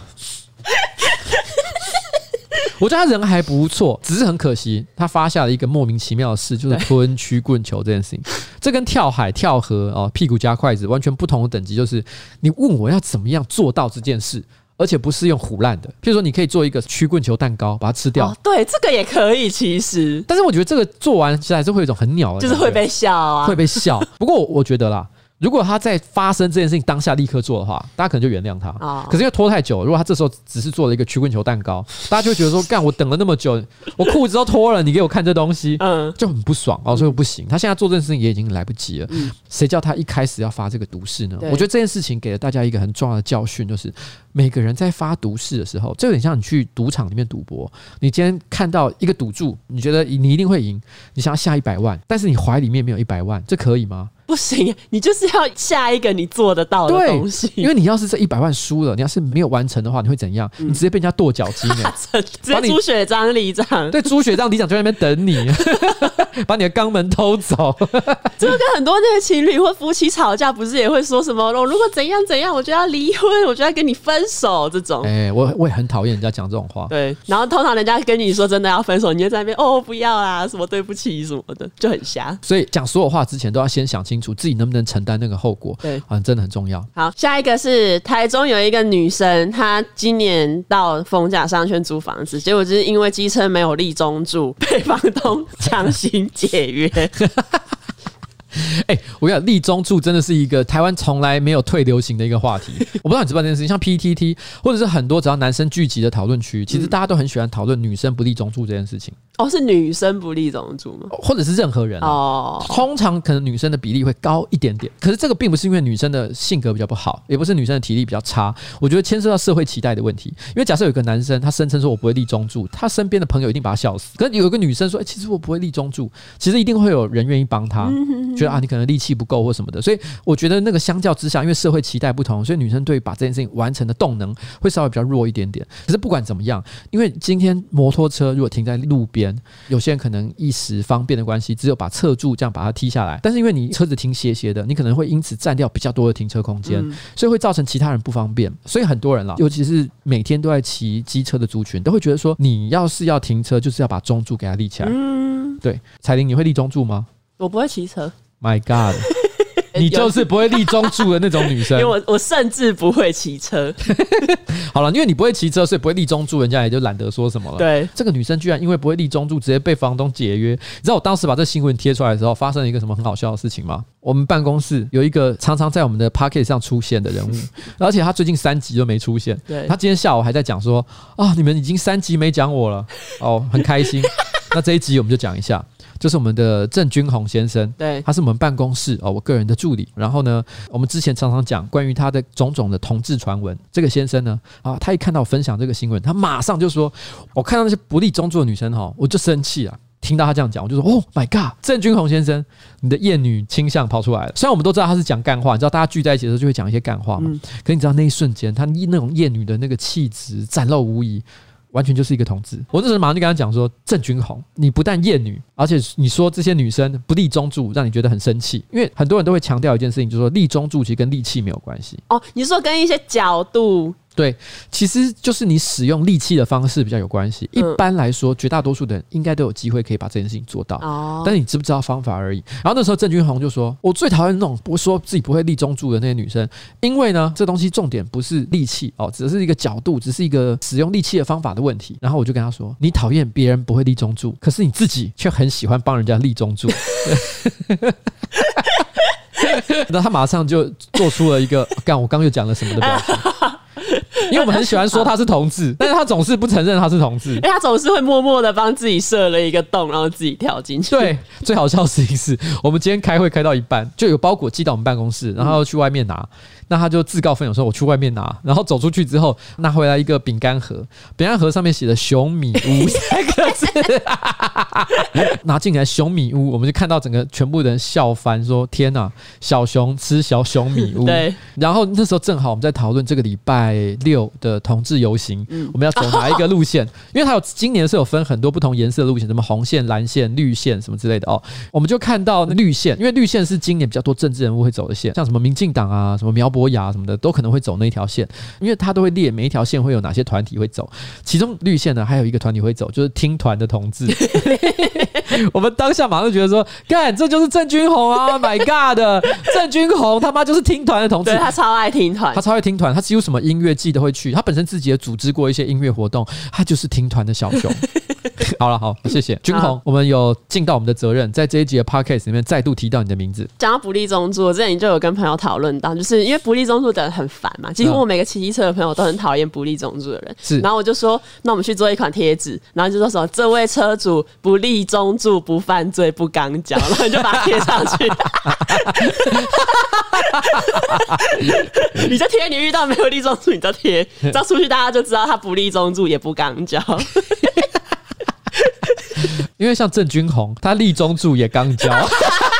我觉得他人还不错，只是很可惜，他发下了一个莫名其妙的事，就是吞 曲棍球这件事情。这跟跳海、跳河哦，屁股夹筷子完全不同的等级。就是你问我要怎么样做到这件事。而且不是用唬烂的，譬如说，你可以做一个曲棍球蛋糕，把它吃掉。哦，对，这个也可以，其实。但是我觉得这个做完其实还是会有一种很鸟的，就是会被笑啊，会被笑。不过我觉得啦。如果他在发生这件事情当下立刻做的话，大家可能就原谅他。哦、可是因为拖太久，如果他这时候只是做了一个曲棍球蛋糕，大家就会觉得说：干，我等了那么久，我裤子都脱了，你给我看这东西，嗯，就很不爽哦。所以不行，他现在做这件事情也已经来不及了。谁、嗯、叫他一开始要发这个毒誓呢？我觉得这件事情给了大家一个很重要的教训，就是每个人在发毒誓的时候，这有点像你去赌场里面赌博，你今天看到一个赌注，你觉得你一定会赢，你想要下一百万，但是你怀里面没有一百万，这可以吗？不行，你就是要下一个你做得到的东西。因为你要是这一百万输了，你要是没有完成的话，你会怎样？嗯、你直接被人家跺脚筋，直接朱雪璋里长，对，朱雪璋里长就在那边等你。把你的肛门偷走。这个跟很多那些情侣或夫妻吵架，不是也会说什么？我如果怎样怎样，我就要离婚，我就要跟你分手这种。哎、欸，我我也很讨厌人家讲这种话。对，然后通常人家跟你说真的要分手，你就在那边哦不要啊，什么对不起什么的，就很瞎。所以讲所有话之前都要先想清楚自己能不能承担那个后果。对，好像真的很重要。好，下一个是台中有一个女生，她今年到逢甲商圈租房子，结果就是因为机车没有立中柱，被房东强行解约。哎、欸，我跟你讲，立中柱真的是一个台湾从来没有退流行的一个话题。我不知道你知不知道这件事情，像 PTT 或者是很多只要男生聚集的讨论区，其实大家都很喜欢讨论女生不立中柱这件事情。哦，是女生不利中柱吗？或者是任何人、啊、哦？通常可能女生的比例会高一点点，可是这个并不是因为女生的性格比较不好，也不是女生的体力比较差。我觉得牵涉到社会期待的问题。因为假设有个男生他声称说我不会立中柱，他身边的朋友一定把他笑死。可是有一个女生说，哎、欸，其实我不会立中柱，其实一定会有人愿意帮他。觉得啊，你可能力气不够或什么的，所以我觉得那个相较之下，因为社会期待不同，所以女生对把这件事情完成的动能会稍微比较弱一点点。可是不管怎么样，因为今天摩托车如果停在路边，有些人可能一时方便的关系，只有把侧柱这样把它踢下来。但是因为你车子停斜斜的，你可能会因此占掉比较多的停车空间，所以会造成其他人不方便。所以很多人啦，尤其是每天都在骑机车的族群，都会觉得说，你要是要停车，就是要把中柱给它立起来。嗯，对，彩玲，你会立中柱吗？我不会骑车。My God，你就是不会立中柱的那种女生。因为我我甚至不会骑车。好了，因为你不会骑车，所以不会立中柱，人家也就懒得说什么了。对，这个女生居然因为不会立中柱，直接被房东解约。你知道我当时把这新闻贴出来的时候，发生了一个什么很好笑的事情吗？我们办公室有一个常常在我们的 pocket 上出现的人物，而且他最近三集都没出现。对，他今天下午还在讲说啊，你们已经三集没讲我了，哦，很开心。那这一集我们就讲一下。就是我们的郑君宏先生，对，他是我们办公室哦，我个人的助理。然后呢，我们之前常常讲关于他的种种的同志传闻。这个先生呢，啊，他一看到我分享这个新闻，他马上就说：“我看到那些不利中作的女生哈，我就生气了。”听到他这样讲，我就说：“Oh my god，郑君宏先生，你的厌女倾向跑出来了。”虽然我们都知道他是讲干话，你知道大家聚在一起的时候就会讲一些干话嘛。嗯、可你知道那一瞬间，他那种厌女的那个气质展露无遗。完全就是一个同志。我那时候马上就跟他讲说：“郑君红，你不但厌女，而且你说这些女生不立中柱，让你觉得很生气。因为很多人都会强调一件事情，就是说立中柱其实跟力气没有关系。哦，你说跟一些角度。”对，其实就是你使用利器的方式比较有关系。一般来说，绝大多数的人应该都有机会可以把这件事情做到。哦，但是你知不知道方法而已。然后那时候郑君宏就说：“我最讨厌那种不说自己不会立中柱的那些女生，因为呢，这东西重点不是利器哦，只是一个角度，只是一个使用利器的方法的问题。”然后我就跟他说：“你讨厌别人不会立中柱，可是你自己却很喜欢帮人家立中柱。”那他马上就做出了一个“干，我刚又讲了什么”的表情。因为我们很喜欢说他是同志，但是他总是不承认他是同志，因为他总是会默默的帮自己设了一个洞，然后自己跳进去。对，最好笑的事情是我们今天开会开到一半，就有包裹寄到我们办公室，然后要去外面拿。那他就自告奋勇说：“我去外面拿。”然后走出去之后，拿回来一个饼干盒，饼干盒上面写的“熊米屋”三个字。拿进来“熊米屋”，我们就看到整个全部人笑翻，说：“天哪，小熊吃小熊米屋。”对。然后那时候正好我们在讨论这个礼拜六的同志游行，我们要走哪一个路线？因为它有今年是有分很多不同颜色的路线，什么红线、蓝线、绿线什么之类的哦。我们就看到绿线，因为绿线是今年比较多政治人物会走的线，像什么民进党啊，什么苗博。博雅什么的都可能会走那一条线，因为他都会列每一条线会有哪些团体会走，其中绿线呢还有一个团体会走，就是听团的同志。我们当下马上就觉得说，干，这就是郑君红啊！My God，郑君红他妈就是听团的同志，他超爱听团，他超爱听团，他几乎什么音乐季都会去，他本身自己也组织过一些音乐活动，他就是听团的小熊。好了，好，谢谢君宏，我们有尽到我们的责任，在这一集的 Podcast 里面再度提到你的名字。讲到不利中柱，我之前就有跟朋友讨论到，就是因为不利中柱的人很烦嘛，几乎我每个骑机车的朋友都很讨厌不利中柱的人。是，然后我就说，那我们去做一款贴纸，然后就说什么这位车主不利中柱，不犯罪，不刚交，然后就把它贴上去。你就贴，你遇到没有立中柱，你就贴，这样 出去大家就知道他不立中柱，也不刚交。因为像郑君红，他立中柱也刚交。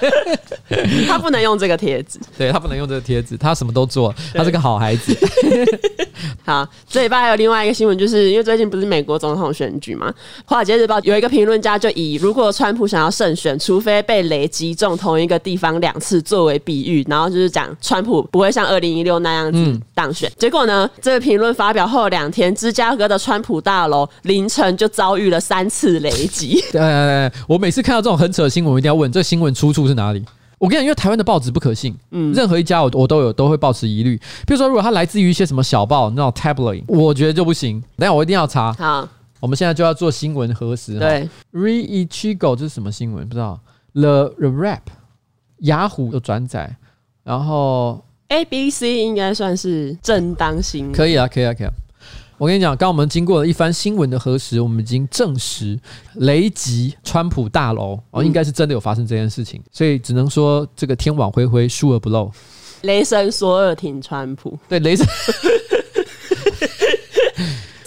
他不能用这个贴纸，对他不能用这个贴纸，他什么都做，他是个好孩子。好，这礼拜还有另外一个新闻，就是因为最近不是美国总统选举嘛，《华尔街日报》有一个评论家就以如果川普想要胜选，除非被雷击中同一个地方两次作为比喻，然后就是讲川普不会像二零一六那样子当选。嗯、结果呢，这个评论发表后两天，芝加哥的川普大楼凌晨就遭遇了三次雷击。对，我每次看到这种很扯的新闻，我一定要问：这个新闻出处是哪里？我跟你讲，因为台湾的报纸不可信，嗯，任何一家我我都有都会保持疑虑。比如说，如果它来自于一些什么小报那种 tabloid，我觉得就不行。等下我一定要查。好，我们现在就要做新闻核实。对，Re Ichigo 这是什么新闻？不知道。The The Rap，雅虎的转载，然后 ABC 应该算是正当新闻。可以啊，可以啊，可以啊。我跟你讲，刚刚我们经过了一番新闻的核实，我们已经证实雷击川普大楼哦，应该是真的有发生这件事情，所以只能说这个天网恢恢，疏而不漏。雷神索尔挺川普，对雷神。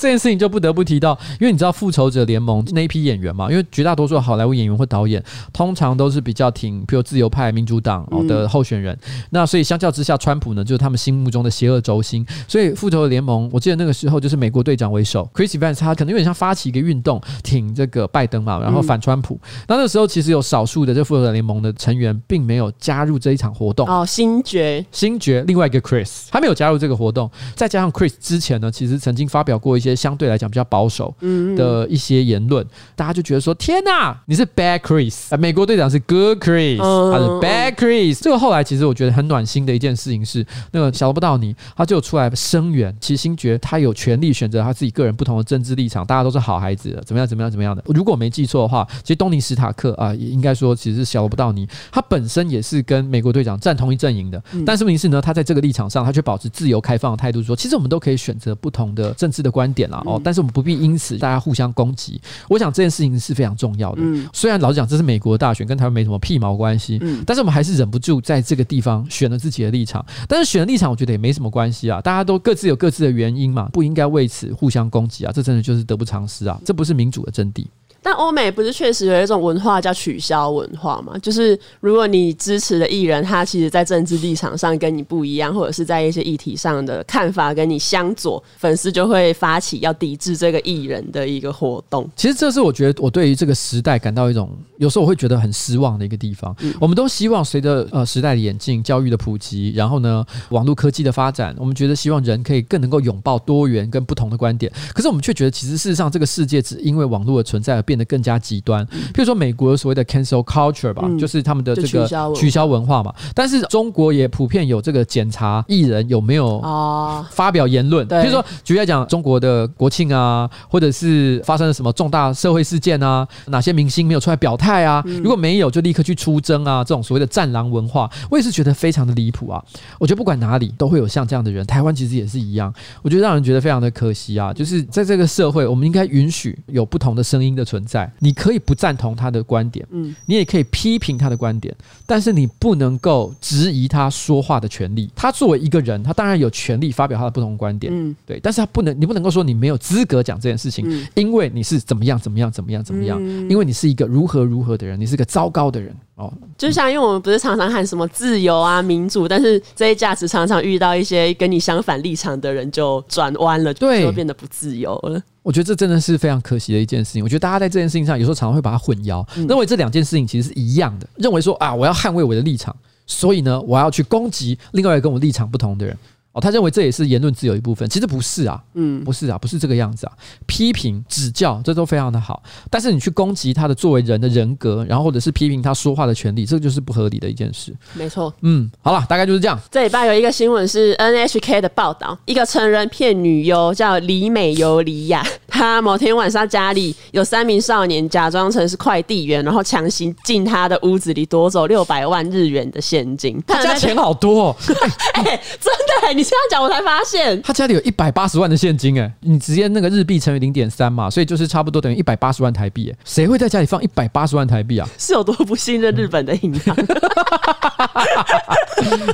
这件事情就不得不提到，因为你知道《复仇者联盟》那一批演员嘛？因为绝大多数好莱坞演员或导演通常都是比较挺，比如自由派、民主党的候选人。嗯、那所以相较之下，川普呢就是他们心目中的邪恶轴心。所以《复仇者联盟》，我记得那个时候就是美国队长为首，Chris Evans 他可能有点像发起一个运动，挺这个拜登嘛，然后反川普。嗯、那那时候其实有少数的这《复仇者联盟》的成员并没有加入这一场活动。哦，星爵，星爵，另外一个 Chris 他没有加入这个活动。再加上 Chris 之前呢，其实曾经发表过一些。相对来讲比较保守的一些言论，大家就觉得说：天哪，你是 Bad Chris，美国队长是 Good Chris，他是 Bad Chris。这个后来其实我觉得很暖心的一件事情是，那个小罗伯特道尼他就出来声援，其实星爵他有权利选择他自己个人不同的政治立场，大家都是好孩子，怎么样怎么样怎么样的。如果我没记错的话，其实东尼史塔克啊，也应该说其实是小罗伯特道尼，他本身也是跟美国队长站同一阵营的，但是问题是呢，他在这个立场上，他却保持自由开放的态度说，说其实我们都可以选择不同的政治的观点啦。哦，但是我们不必因此大家互相攻击。我想这件事情是非常重要的。虽然老实讲，这是美国大选，跟台湾没什么屁毛关系。但是我们还是忍不住在这个地方选了自己的立场。但是选了立场，我觉得也没什么关系啊。大家都各自有各自的原因嘛，不应该为此互相攻击啊。这真的就是得不偿失啊。这不是民主的真谛。但欧美不是确实有一种文化叫取消文化吗？就是如果你支持的艺人，他其实在政治立场上跟你不一样，或者是在一些议题上的看法跟你相左，粉丝就会发起要抵制这个艺人的一个活动。其实这是我觉得我对于这个时代感到一种，有时候我会觉得很失望的一个地方。嗯、我们都希望随着呃时代的演进、教育的普及，然后呢网络科技的发展，我们觉得希望人可以更能够拥抱多元跟不同的观点。可是我们却觉得，其实事实上这个世界只因为网络的存在而变。变得更加极端，譬如说美国所谓的 cancel culture 吧，嗯、就是他们的这个取消文化嘛。但是中国也普遍有这个检查艺人有没有啊发表言论，譬如说举例来讲，中国的国庆啊，或者是发生了什么重大社会事件啊，哪些明星没有出来表态啊？如果没有，就立刻去出征啊，这种所谓的战狼文化，我也是觉得非常的离谱啊。我觉得不管哪里都会有像这样的人，台湾其实也是一样。我觉得让人觉得非常的可惜啊，就是在这个社会，我们应该允许有不同的声音的存在。在，你可以不赞同他的观点，嗯，你也可以批评他的观点，但是你不能够质疑他说话的权利。他作为一个人，他当然有权利发表他的不同观点，嗯，对，但是他不能，你不能够说你没有资格讲这件事情，嗯，因为你是怎么样怎么样怎么样怎么样，嗯，因为你是一个如何如何的人，你是个糟糕的人。哦，就像因为我们不是常常喊什么自由啊、民主，但是这些价值常常遇到一些跟你相反立场的人就转弯了，对，就变得不自由了。我觉得这真的是非常可惜的一件事情。我觉得大家在这件事情上有时候常常会把它混淆，嗯、认为这两件事情其实是一样的，认为说啊，我要捍卫我的立场，所以呢，我要去攻击另外一个跟我立场不同的人。哦，他认为这也是言论自由一部分，其实不是啊，嗯，不是啊，不是这个样子啊。批评、指教，这都非常的好，但是你去攻击他的作为人的人格，然后或者是批评他说话的权利，这个就是不合理的一件事。没错，嗯，好了，大概就是这样。这礼拜有一个新闻是 NHK 的报道，一个成人骗女优叫李美尤里亚，她某天晚上家里有三名少年假装成是快递员，然后强行进她的屋子里夺走六百万日元的现金。他家钱好多，哦，哎、欸，真的，你。这样讲我才发现，他家里有一百八十万的现金哎，你直接那个日币乘以零点三嘛，所以就是差不多等于一百八十万台币哎，谁会在家里放一百八十万台币啊？是有多不信任日本的银行？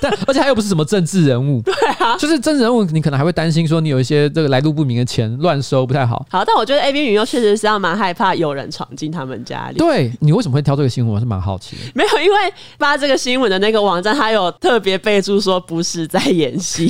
但而且他又不是什么政治人物，对啊，就是政治人物，你可能还会担心说你有一些这个来路不明的钱乱收不太好，好，但我觉得 A B 女优确实是要蛮害怕有人闯进他们家里。对，你为什么会挑这个新闻？我是蛮好奇的。没有，因为发这个新闻的那个网站，他有特别备注说不是在演戏。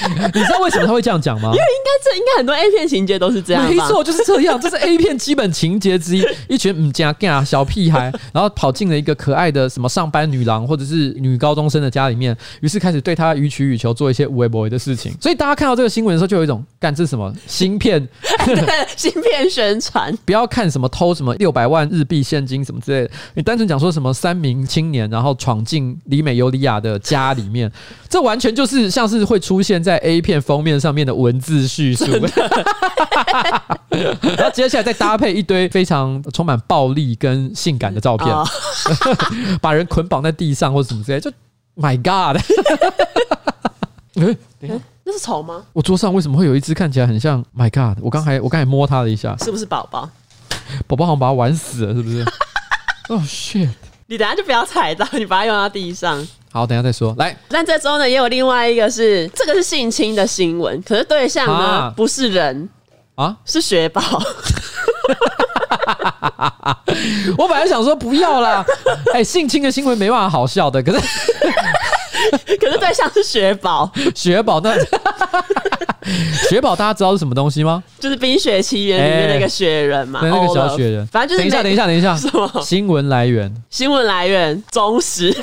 你知道为什么他会这样讲吗？因为应该这应该很多 A 片情节都是这样。没错，就是这样，这是 A 片基本情节之一。一群嗯加干小屁孩，然后跑进了一个可爱的什么上班女郎或者是女高中生的家里面，于是开始对她予取予求，做一些无微不微的事情。所以大家看到这个新闻的时候，就有一种干这是什么芯片？芯片宣传？不要看什么偷什么六百万日币现金什么之类的，你单纯讲说什么三名青年然后闯进里美尤里亚的家里面，这完全就是像是会出现在 A 片封面上面的文字叙述，然后接下来再搭配一堆非常充满暴力跟性感的照片，把人捆绑在地上或者什么之类，就 My God！等一下，那是虫吗？我桌上为什么会有一只看起来很像 My God？我刚才我刚才摸它了一下，是不是宝宝？宝宝好像把它玩死了，是不是？哦、oh, shit！你等下就不要踩到，你把它用到地上。好，等一下再说。来，但这周呢也有另外一个是，这个是性侵的新闻，可是对象呢、啊、不是人啊，是雪宝。我本来想说不要啦，哎、欸，性侵的新闻没办法好笑的，可是 可是对象是雪宝，雪宝那雪宝大家知道是什么东西吗？就是《冰雪奇缘》里面那个雪人嘛，欸、那个小雪人。反正就是等一下，等一下，等一下，什么新闻来源？新闻来源忠实。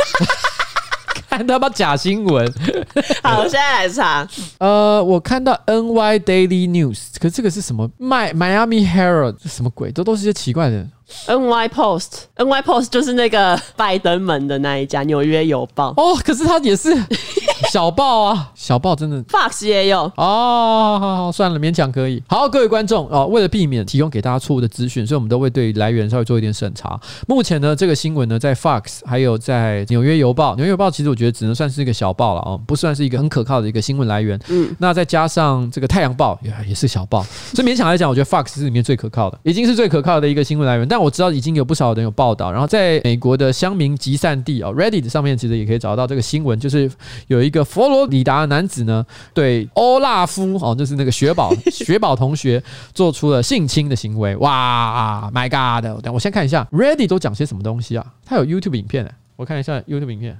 看他妈假新闻！好，我现在来查。呃，我看到 NY Daily News，可是这个是什么？My Miami Herald 是什么鬼？这都是一些奇怪的。NY Post，NY Post 就是那个拜登门的那一家，《纽约邮报》哦。可是它也是 小报啊，小报真的。Fox 也有哦。好好，算了，勉强可以。好，各位观众哦，为了避免提供给大家错误的资讯，所以我们都会对来源稍微做一点审查。目前呢，这个新闻呢，在 Fox 还有在《纽约邮报》，《纽约邮报》其实我觉得只能算是一个小报了哦，不算是一个很可靠的一个新闻来源。嗯。那再加上这个《太阳报》也也是小报，所以勉强来讲，我觉得 Fox 是里面最可靠的，已经是最可靠的一个新闻来源。但我知道已经有不少人有报道，然后在美国的乡民集散地哦，Reddit 上面其实也可以找到这个新闻，就是有一个佛罗里达男子呢，对欧拉夫哦，就是那个雪宝雪宝同学做出了性侵的行为。哇，My God！等我先看一下 Reddit 都讲些什么东西啊？他有 YouTube 影片，我看一下 YouTube 影片。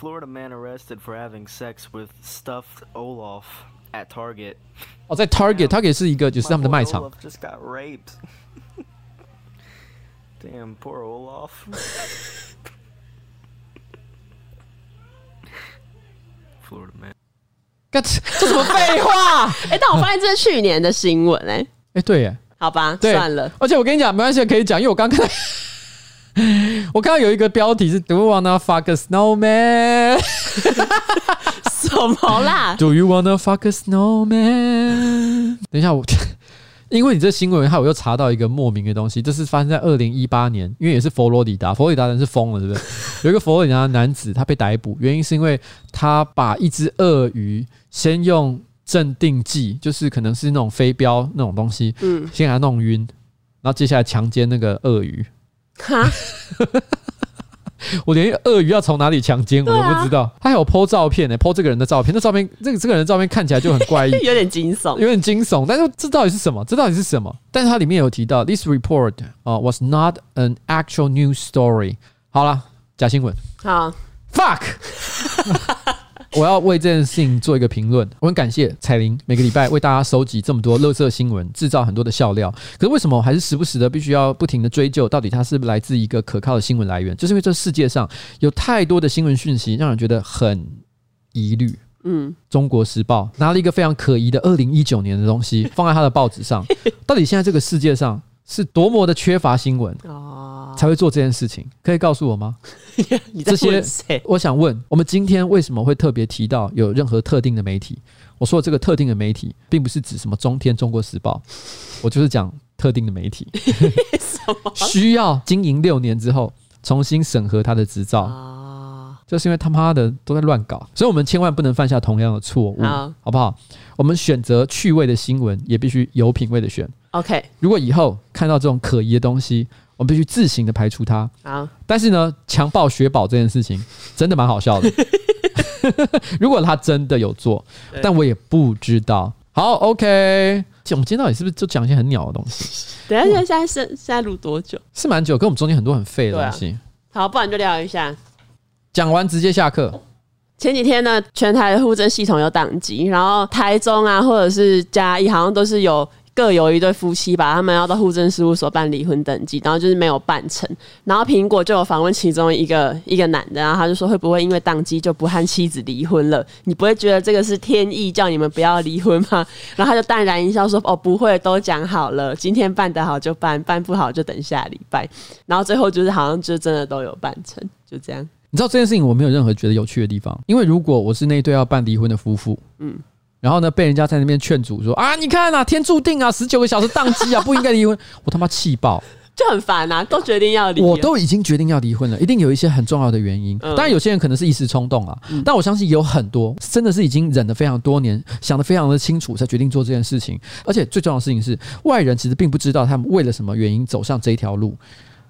Florida man arrested for having sex with stuffed Olaf at Target。哦，在 Target，Target 是一个就是他们的卖场。Just got raped. Damn, poor Olaf. 这什么废话？哎、欸，但我发现这是去年的新闻哎、欸。哎、欸，对耶。好吧，对算了。而且我跟你讲，没关系，可以讲，因为我刚看到，我看到有一个标题是 “Do you wanna fuck a snowman？” 什么啦？Do you wanna fuck a snowman？等一下，我。因为你这新闻，害我又查到一个莫名的东西，这是发生在二零一八年，因为也是佛罗里达，佛罗里达人是疯了，是不是？有一个佛罗里达的男子，他被逮捕，原因是因为他把一只鳄鱼先用镇定剂，就是可能是那种飞镖那种东西，嗯，先给他弄晕，然后接下来强奸那个鳄鱼，哈。我连鳄鱼要从哪里强奸我都不知道，啊、他还有 po 照片呢、欸，po 这个人的照片，那照片这个这个人的照片看起来就很怪异，有点惊悚，有点惊悚。但是这到底是什么？这到底是什么？但是它里面有提到，this report 啊、uh, was not an actual news story。好了，假新闻。好，fuck。我要为这件事情做一个评论。我很感谢彩玲每个礼拜为大家收集这么多乐色新闻，制造很多的笑料。可是为什么我还是时不时的必须要不停的追究，到底它是不是来自一个可靠的新闻来源？就是因为这世界上有太多的新闻讯息，让人觉得很疑虑。嗯，中国时报拿了一个非常可疑的二零一九年的东西放在他的报纸上，到底现在这个世界上是多么的缺乏新闻？才会做这件事情，可以告诉我吗？这些我想问，我们今天为什么会特别提到有任何特定的媒体？我说的这个特定的媒体，并不是指什么中天、中国时报，我就是讲特定的媒体，需要经营六年之后重新审核他的执照啊，就是因为他妈的都在乱搞，所以我们千万不能犯下同样的错误，好不好？我们选择趣味的新闻，也必须有品味的选。OK，如果以后看到这种可疑的东西，我们必须自行的排除它。好，但是呢，强暴雪宝这件事情真的蛮好笑的。如果他真的有做，但我也不知道。好，OK。我们今天到底是不是就讲一些很鸟的东西？等一下，现在是现在录多久？是蛮久，跟我们中间很多很废的东西。好，不然就聊一下。讲完直接下课。前几天呢，全台的户政系统有宕机，然后台中啊，或者是嘉义，好像都是有各有一对夫妻吧，他们要到户政事务所办离婚登记，然后就是没有办成。然后苹果就有访问其中一个一个男的，然后他就说，会不会因为宕机就不和妻子离婚了？你不会觉得这个是天意叫你们不要离婚吗？然后他就淡然一笑说，哦，不会，都讲好了，今天办得好就办，办不好就等下礼拜。然后最后就是好像就真的都有办成，就这样。你知道这件事情，我没有任何觉得有趣的地方，因为如果我是那对要办离婚的夫妇，嗯，然后呢被人家在那边劝阻说啊，你看啊，天注定啊，十九个小时宕机啊，不应该离婚，我他妈气爆，就很烦啊，都决定要离，我都已经决定要离婚了，一定有一些很重要的原因，当然有些人可能是一时冲动啊，但我相信有很多真的是已经忍了非常多年，想得非常的清楚才决定做这件事情，而且最重要的事情是，外人其实并不知道他们为了什么原因走上这一条路。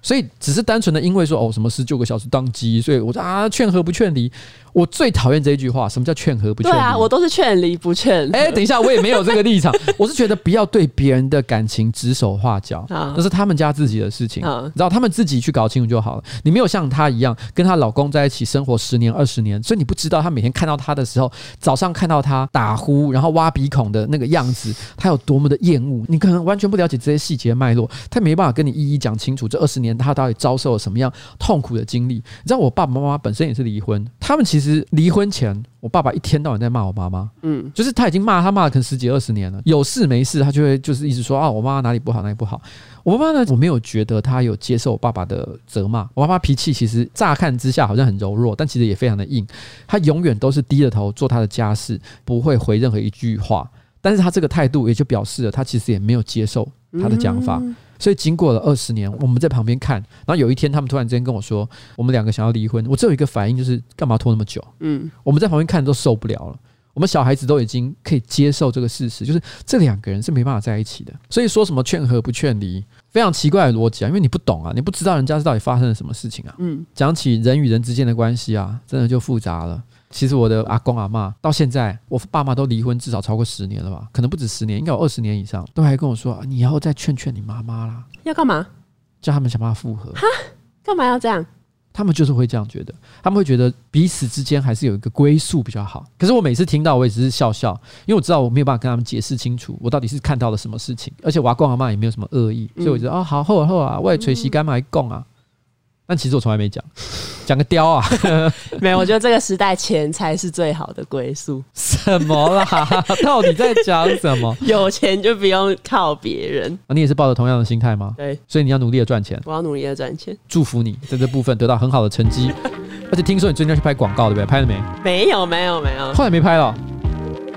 所以只是单纯的因为说哦什么十九个小时当机，所以我说啊劝和不劝离。我最讨厌这一句话，什么叫劝和不劝离？对啊，我都是劝离不劝。哎，等一下，我也没有这个立场。我是觉得不要对别人的感情指手画脚，那是他们家自己的事情，你知道他们自己去搞清楚就好了。你没有像她一样跟她老公在一起生活十年二十年，所以你不知道她每天看到他的时候，早上看到他打呼，然后挖鼻孔的那个样子，他有多么的厌恶。你可能完全不了解这些细节脉络，他没办法跟你一一讲清楚这二十年他到底遭受了什么样痛苦的经历。你知道我爸爸妈妈本身也是离婚，他们其实离婚前，我爸爸一天到晚在骂我妈妈，嗯，就是他已经骂他骂了可能十几二十年了，有事没事他就会就是一直说啊，我妈妈哪里不好哪里不好。我妈妈呢，我没有觉得她有接受我爸爸的责骂。我妈妈脾气其实乍看之下好像很柔弱，但其实也非常的硬。她永远都是低着头做她的家事，不会回任何一句话。但是她这个态度也就表示了她其实也没有接受他的讲法。所以经过了二十年，我们在旁边看，然后有一天他们突然之间跟我说，我们两个想要离婚。我只有一个反应就是，干嘛拖那么久？嗯，我们在旁边看都受不了了。我们小孩子都已经可以接受这个事实，就是这两个人是没办法在一起的。所以说什么劝和不劝离，非常奇怪的逻辑啊，因为你不懂啊，你不知道人家是到底发生了什么事情啊。嗯，讲起人与人之间的关系啊，真的就复杂了。其实我的阿公阿妈到现在，我爸妈都离婚至少超过十年了吧？可能不止十年，应该有二十年以上，都还跟我说：“你以后再劝劝你妈妈啦。”要干嘛？叫他们想办法复合。哈？干嘛要这样？他们就是会这样觉得，他们会觉得彼此之间还是有一个归宿比较好。可是我每次听到，我也只是笑笑，因为我知道我没有办法跟他们解释清楚，我到底是看到了什么事情。而且我阿公阿妈也没有什么恶意，所以我觉得哦，好，后啊，后啊，我也捶膝干嘛供啊。但其实我从来没讲，讲个雕啊！没有，我觉得这个时代钱才是最好的归宿。什么啦？到底在讲什么？有钱就不用靠别人。啊，你也是抱着同样的心态吗？对，所以你要努力的赚钱。我要努力的赚钱。祝福你在这部分得到很好的成绩。而且听说你最近要去拍广告，对不对？拍了没？没有，没有，没有。后来没拍了？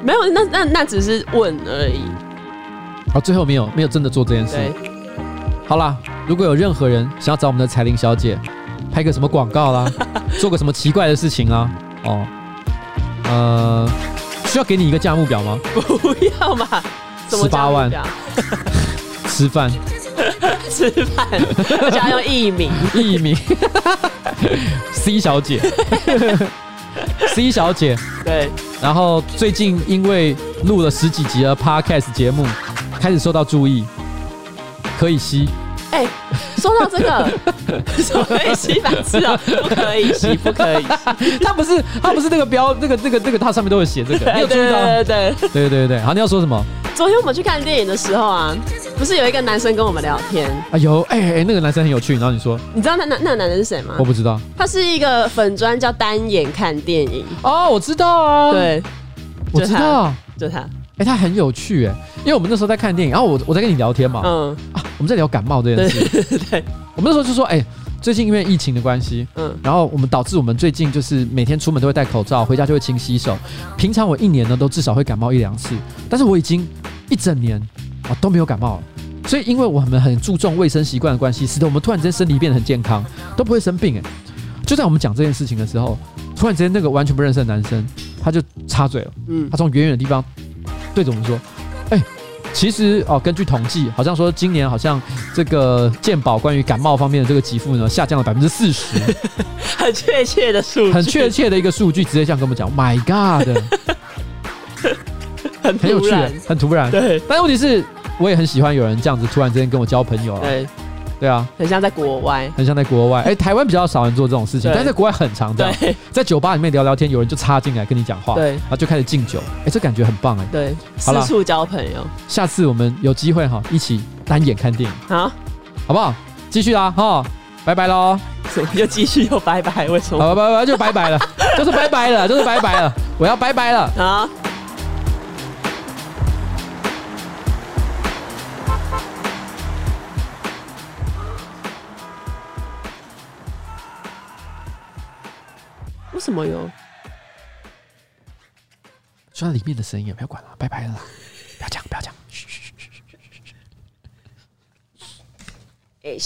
没有，那那那只是问而已。啊，最后没有，没有真的做这件事。好啦，如果有任何人想要找我们的彩玲小姐拍个什么广告啦，做个什么奇怪的事情啦，哦，呃，需要给你一个价目表吗？不要嘛，十八万，吃饭，吃饭，而且还用艺名，艺名，C 小姐，C 小姐，对，然后最近因为录了十几集的 Podcast 节目，开始受到注意，可以吸。哎，说到这个，可以吸白痴啊，不可以吸，不可以吸。他不是，他不是那个标，那个、那个、那个，他上面都会写这个。你有注意到？对对对对对对。好，你要说什么？昨天我们去看电影的时候啊，不是有一个男生跟我们聊天？啊有，哎哎，那个男生很有趣。然后你说，你知道那那那个男人是谁吗？我不知道。他是一个粉专叫单眼看电影。哦，我知道啊。对，我知道，就他。哎，他很有趣哎，因为我们那时候在看电影，然后我我在跟你聊天嘛。嗯。啊。我们在聊感冒这件事，对，对，对，我们那时候就说，哎，最近因为疫情的关系，嗯，然后我们导致我们最近就是每天出门都会戴口罩，回家就会勤洗手。平常我一年呢都至少会感冒一两次，但是我已经一整年啊都没有感冒了。所以因为我们很注重卫生习惯的关系，使得我们突然之间身体变得很健康，都不会生病。哎，就在我们讲这件事情的时候，突然之间那个完全不认识的男生他就插嘴了，嗯，他从远远的地方对着我们说，哎。其实哦，根据统计，好像说今年好像这个健保关于感冒方面的这个给付呢，下降了百分之四十，很确切的数，很确切的一个数据，直接这样跟我们讲，My God，很很有趣，很突然。对但是问题是，我也很喜欢有人这样子突然之间跟我交朋友啊。对啊，很像在国外。很像在国外。哎，台湾比较少人做这种事情，但是在国外很常这样。在酒吧里面聊聊天，有人就插进来跟你讲话，对然后就开始敬酒。哎，这感觉很棒哎。对，四处交朋友。下次我们有机会哈，一起单眼看电影，好，好不好？继续啦哈，拜拜喽。怎么又继续又拜拜？为什么？好，拜拜，就拜拜了，就是拜拜了，就是拜拜了，我要拜拜了。啊。什么哟？说到里面的声音也，不要管了，拜拜了啦，不要讲，不要讲，嘘嘘嘘嘘嘘嘘嘘。哎，